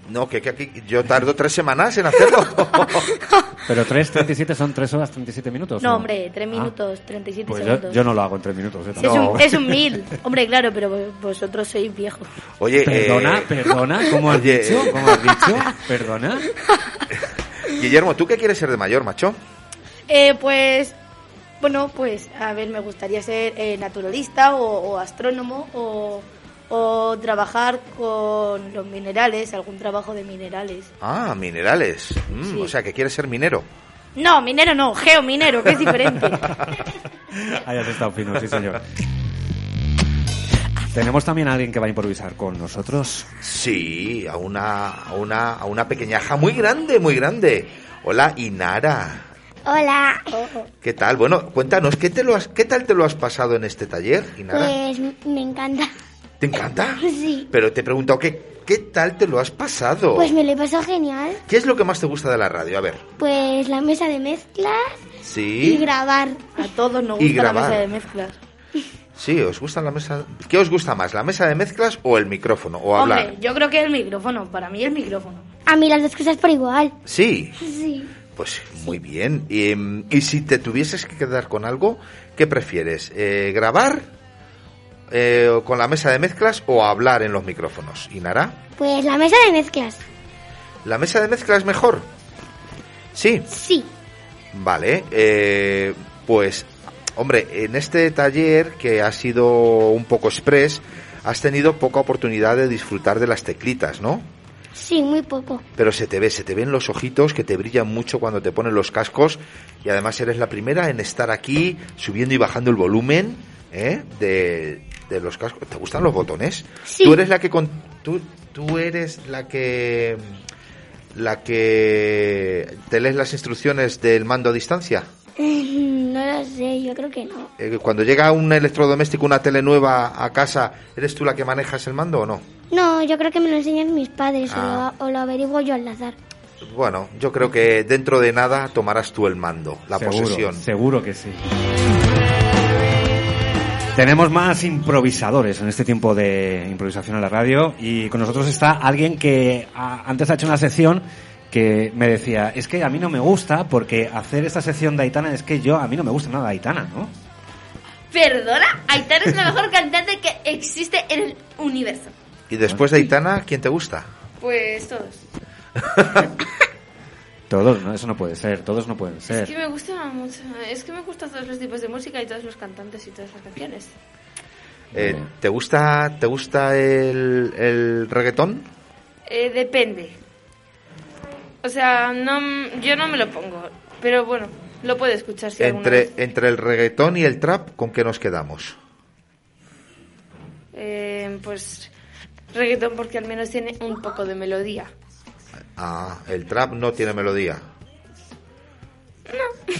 No, que, que aquí yo tardo tres semanas en hacerlo. ¿Pero 3.37 son 3 horas 37 minutos? No, hombre, 3 Ah, minutos 37 Pues segundos. yo no lo hago en 3 minutos. ¿eh? Sí, es, un, es un 1000. Hombre, claro, pero vos- vosotros sois viejos. Oye, Perdona, eh, perdona, ¿cómo has oye, dicho? eh, ¿Cómo has dicho? ¿Perdona? Guillermo, ¿tú qué quieres ser de mayor, macho? Eh, pues, bueno, pues, a ver, me gustaría ser eh, naturalista o, o astrónomo o, o trabajar con los minerales, algún trabajo de minerales. Ah, minerales. Mm, Sí. O sea, que quieres ser minero. No, minero no, geominero, que es diferente. Ahí has estado fino, sí, señor. Tenemos también a alguien que va a improvisar con nosotros. Sí, a una, a una, a una pequeñaja muy grande, muy grande. Hola, Inara. Hola. ¿Qué tal? Bueno, cuéntanos, ¿qué, te lo has, ¿qué tal te lo has pasado en este taller, Inara? Pues me encanta. ¿Te encanta? Sí. Pero te he preguntado, ¿qué, ¿qué tal te lo has pasado? Pues me lo he pasado genial. ¿Qué es lo que más te gusta de la radio? A ver. Pues la mesa de mezclas y Sí. grabar. A todos nos Y gusta la mesa de mezclas. Sí, ¿os gusta la mesa? ¿Qué os gusta más, la mesa de mezclas o el micrófono? O hablar. Hombre, yo creo que el micrófono, para mí el micrófono. A mí las dos cosas por igual. Sí, Sí. pues muy bien. Y, y si te tuvieses que quedar con algo, ¿qué prefieres? Eh, ¿Grabar eh, con la mesa de mezclas o hablar en los micrófonos? ¿Inara? Pues la mesa de mezclas. ¿La mesa de mezclas mejor? Sí. Sí. Vale, eh, pues, hombre, en este taller que ha sido un poco express, has tenido poca oportunidad de disfrutar de las teclitas, ¿no? Sí, muy poco. Pero se te ve, se te ven los ojitos que te brillan mucho cuando te ponen los cascos y además eres la primera en estar aquí subiendo y bajando el volumen ¿eh? de, de los cascos. ¿Te gustan los botones? Sí. Tú eres la que con, tú, tú eres la que la que te lees las instrucciones del mando a distancia. No lo sé, yo creo que no. Eh, Cuando llega un electrodoméstico, una tele nueva a casa, ¿eres tú la que manejas el mando o no? No, yo creo que me lo enseñan mis padres o Ah. lo- o, lo, averiguo yo al azar. Bueno, yo creo que dentro de nada tomarás tú el mando, la Seguro, posesión. Seguro que sí. Tenemos más improvisadores en este tiempo de improvisación en la radio y con nosotros está alguien que a- antes ha hecho una sección que me decía, es que a mí no me gusta porque hacer esta sección de Aitana es que yo, a mí no me gusta nada Aitana, ¿no? Perdona, Aitana es la mejor cantante que existe en el universo. Y después de Aitana, ¿quién te gusta? Pues todos. Todos, ¿no? Eso no puede ser, todos no pueden Es ser. que me gusta mucho. Es que me gustan todos los tipos de música y todos los cantantes y todas las canciones. Eh, ¿Te gusta, te gusta el, el reggaetón? Eh, depende. O sea, no, yo no me lo pongo. Pero bueno, lo puedo escuchar si alguna Entre, vez. entre el reggaetón y el trap, ¿con qué nos quedamos? Eh, pues reggaetón porque al menos tiene un poco de melodía. Ah, el trap no tiene melodía.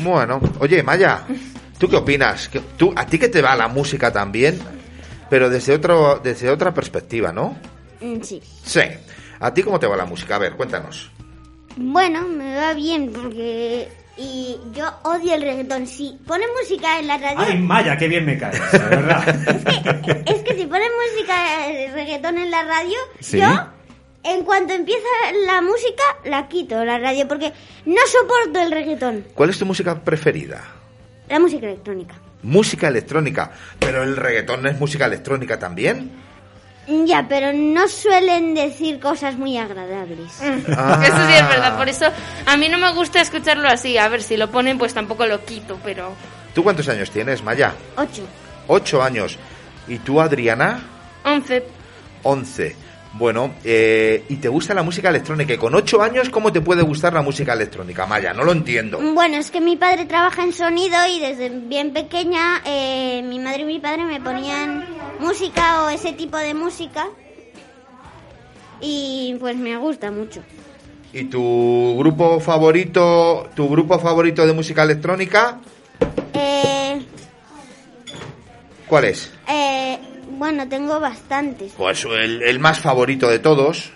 Bueno, oye, Maya, ¿tú qué opinas? ¿Que- ¿Tú, ¿A ti que te va la música también? Pero desde, otro, desde otra perspectiva, ¿no? Mm, Sí. Sí. ¿A ti cómo te va la música? A ver, cuéntanos. Bueno, me va bien porque... Y yo odio el reggaetón. Si pone música en la radio... Ay, Maya, qué bien me caes, de verdad. Es que si pone música de reggaetón en la radio, Sí. yo, en cuanto empieza la música, la quito, la radio, porque no soporto el reggaetón. ¿Cuál es tu música preferida? La música electrónica. Música electrónica. ¿Pero el reggaetón no es música electrónica también? Ya, pero no suelen decir cosas muy agradables. Ah. Eso sí es verdad, por eso a mí no me gusta escucharlo así. A ver, si lo ponen, pues tampoco lo quito, pero. ¿Tú cuántos años tienes, Maya? Ocho. Ocho años. ¿Y tú, Adriana? 11. Once. Bueno, eh, ¿y te gusta la música electrónica? ¿Y con ocho años cómo te puede gustar la música electrónica, Maya? No lo entiendo. Bueno, es que mi padre trabaja en sonido y desde bien pequeña eh, mi madre y mi padre me ponían música o ese tipo de música y pues me gusta mucho. ¿Y tu grupo favorito, tu grupo favorito de música electrónica? Eh, ¿Cuál es? eh, bueno, tengo bastantes. Pues el, el más favorito de todos.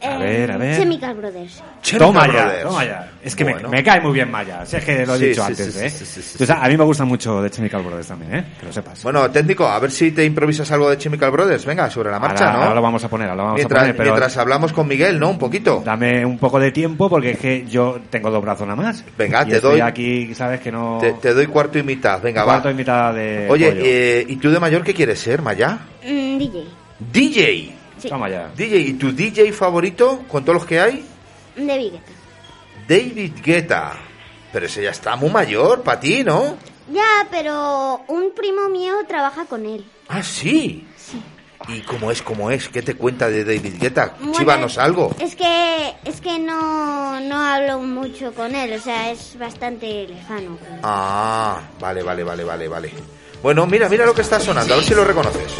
A Eh, ver, a ver. Chemical Brothers. Toma ya, Brothers. toma ya. Es que me- Bueno. me, cae muy bien Maya. Si es que lo he Sí, dicho sí, antes, sí, ¿eh? sí, sí, sí, O sea, a mí me gusta mucho de Chemical Brothers también, ¿eh? Que lo sepas. Bueno, técnico, a ver si te improvisas algo de Chemical Brothers. Venga, sobre la marcha, ahora, ¿no? ahora lo vamos a poner, ahora lo vamos mientras, a poner. Pero mientras hablamos con Miguel, ¿no? Un poquito. Dame un poco de tiempo porque es que yo tengo dos brazos nada más. Venga, Y te estoy doy- aquí, sabes que no... Te, te doy cuarto y mitad. Venga, cuarto va. y mitad de Oye, eh, ¿y tú de mayor qué quieres ser, Maya? Mm, DJ. DJ. Sí. Toma ya. DJ, ¿y tu DJ favorito con todos los que hay? De Vigueta. David Guetta. Pero ese ya está muy mayor para ti, ¿no? Ya, pero un primo mío trabaja con él. Ah, sí. ¿Y cómo es, cómo es? ¿Qué te cuenta de David Guetta? Bueno, Chívanos algo. Es que es que no, no hablo mucho con él, o sea, es bastante lejano. Ah, vale, vale, vale, vale, vale. Bueno, mira, mira lo que está sonando, a ver si lo reconoces.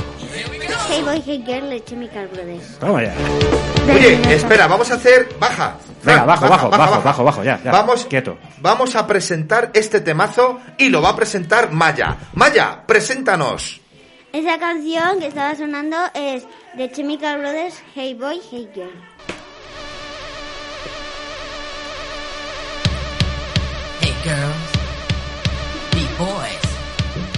Hey Boy, Hey Girl de Chemical Brothers. Toma ya. Oye, espera, vamos a hacer... Baja. Venga, bajo, bajo, baja, bajo, baja. bajo, bajo, ya, ya. Vamos, Quieto. Vamos a presentar este temazo y lo va a presentar Maya. Maya, preséntanos. Esa canción que estaba sonando es de Chemical Brothers, Hey Boy, Hey Girl. Hey boys.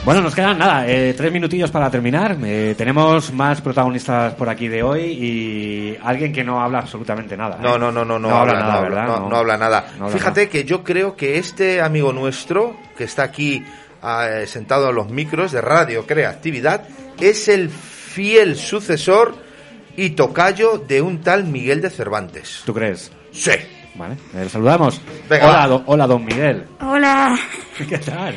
Bueno, nos quedan nada, eh, tres minutillos para terminar. Eh, tenemos más protagonistas por aquí de hoy y alguien que no habla absolutamente nada. ¿eh? No, no, no, no, no, habla, habla, nada, no, ¿verdad? no- no habla nada. no habla Fíjate que yo creo que este amigo nuestro, que está aquí ah, eh, sentado en los micros de Radio Creatividad, es el fiel sucesor y tocayo de un tal Miguel de Cervantes. ¿Tú crees? Sí. Vale, eh, saludamos. Venga, hola, do- hola, don Miguel. Hola. ¿Qué tal?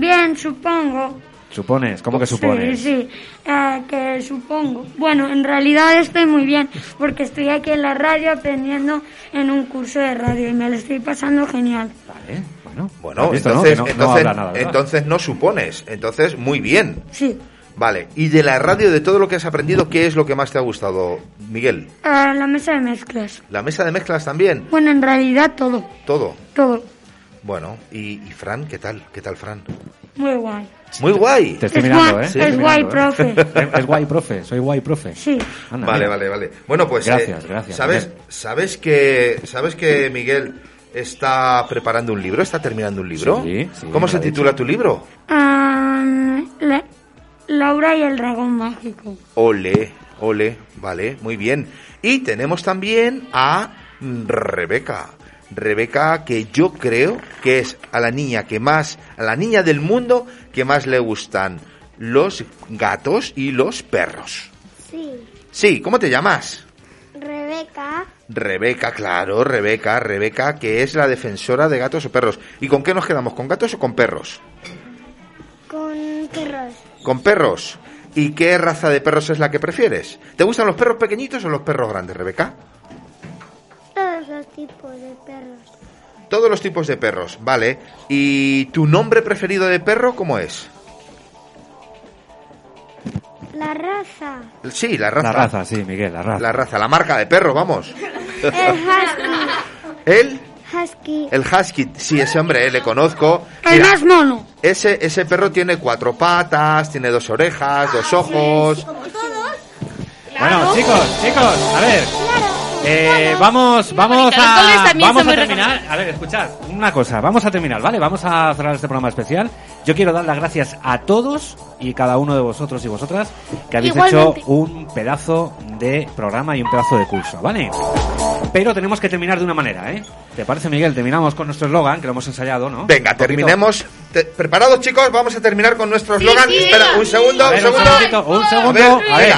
Bien, supongo. ¿Supones? ¿Cómo que supones? Sí, sí, eh, que supongo. Bueno, en realidad estoy muy bien porque estoy aquí en la radio aprendiendo en un curso de radio y me lo estoy pasando genial. Vale, bueno. Bueno, entonces, no- no entonces, habla nada, ¿verdad? entonces no supones. Entonces, muy bien. Sí. Vale. Y de la radio, de todo lo que has aprendido, ¿qué es lo que más te ha gustado, Miguel? Eh, la mesa de mezclas. La mesa de mezclas también. Bueno, en realidad todo, Todo. todo. Bueno, y, y Fran, ¿qué tal? ¿Qué tal, Fran? Muy guay. Muy guay. Te estoy Es mirando, guay- ¿eh? es guay, mirando, ¿eh? profe. Es- es guay, profe. Soy guay, profe. Sí. Anda, vale, mira. vale, vale. Bueno, pues Gracias, eh, gracias, ¿Sabes, Miguel. sabes que sabes que Miguel está preparando un libro, está terminando un libro? Sí, sí, ¿Cómo se titula tu libro? Ah, la- Laura y el dragón mágico. Ole, ole, vale, muy bien. Y tenemos también a Rebeca. Rebeca, que yo creo que es a la niña que más, a la niña del mundo que más le gustan los gatos y los perros. Sí. Sí, ¿cómo te llamas? Rebeca, Rebeca, claro, Rebeca, Rebeca, que es la defensora de gatos o perros. ¿Y con qué nos quedamos? ¿Con gatos o con perros? con perros. Con perros. ¿Y qué raza de perros es la que prefieres? ¿Te gustan los perros pequeñitos o los perros grandes, Rebeca? Todos los tipos de perros. Todos los tipos de perros, vale. ¿Y tu nombre preferido de perro cómo es? La raza. Sí, la raza. La raza, sí, Miguel, la raza. La raza, la marca de perro, vamos. El husky. ¿El? Husky. El husky, sí, ese hombre, eh, le conozco. El Mira, más mono. ese, ese perro tiene cuatro patas, tiene dos orejas, dos ojos. Bueno, chicos, chicos, a ver. Eh, vamos, vamos a, vamos a terminar. A ver, escuchad, una cosa, vamos a terminar, ¿vale? Vamos a cerrar este programa especial. Yo quiero dar las gracias a todos y cada uno de vosotros y vosotras que habéis Igualmente. hecho un pedazo de programa y un pedazo de curso, ¿vale? Pero tenemos que terminar de una manera, ¿eh? ¿Te parece, Miguel? Terminamos con nuestro eslogan, que lo hemos ensayado, ¿no? Venga, terminemos. Te- ¿Preparados, chicos? Vamos a terminar con nuestro eslogan. sí, Espera, un segundo, un ver, un segundo. segundito, un A segundo. ver, A ver.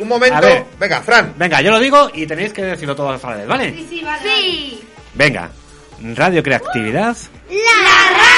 un momento. A ver. Venga, Fran. Venga, yo lo digo y tenéis que decirlo todos a la vez, ¿vale? Sí, sí. Venga, Radio Creatividad. La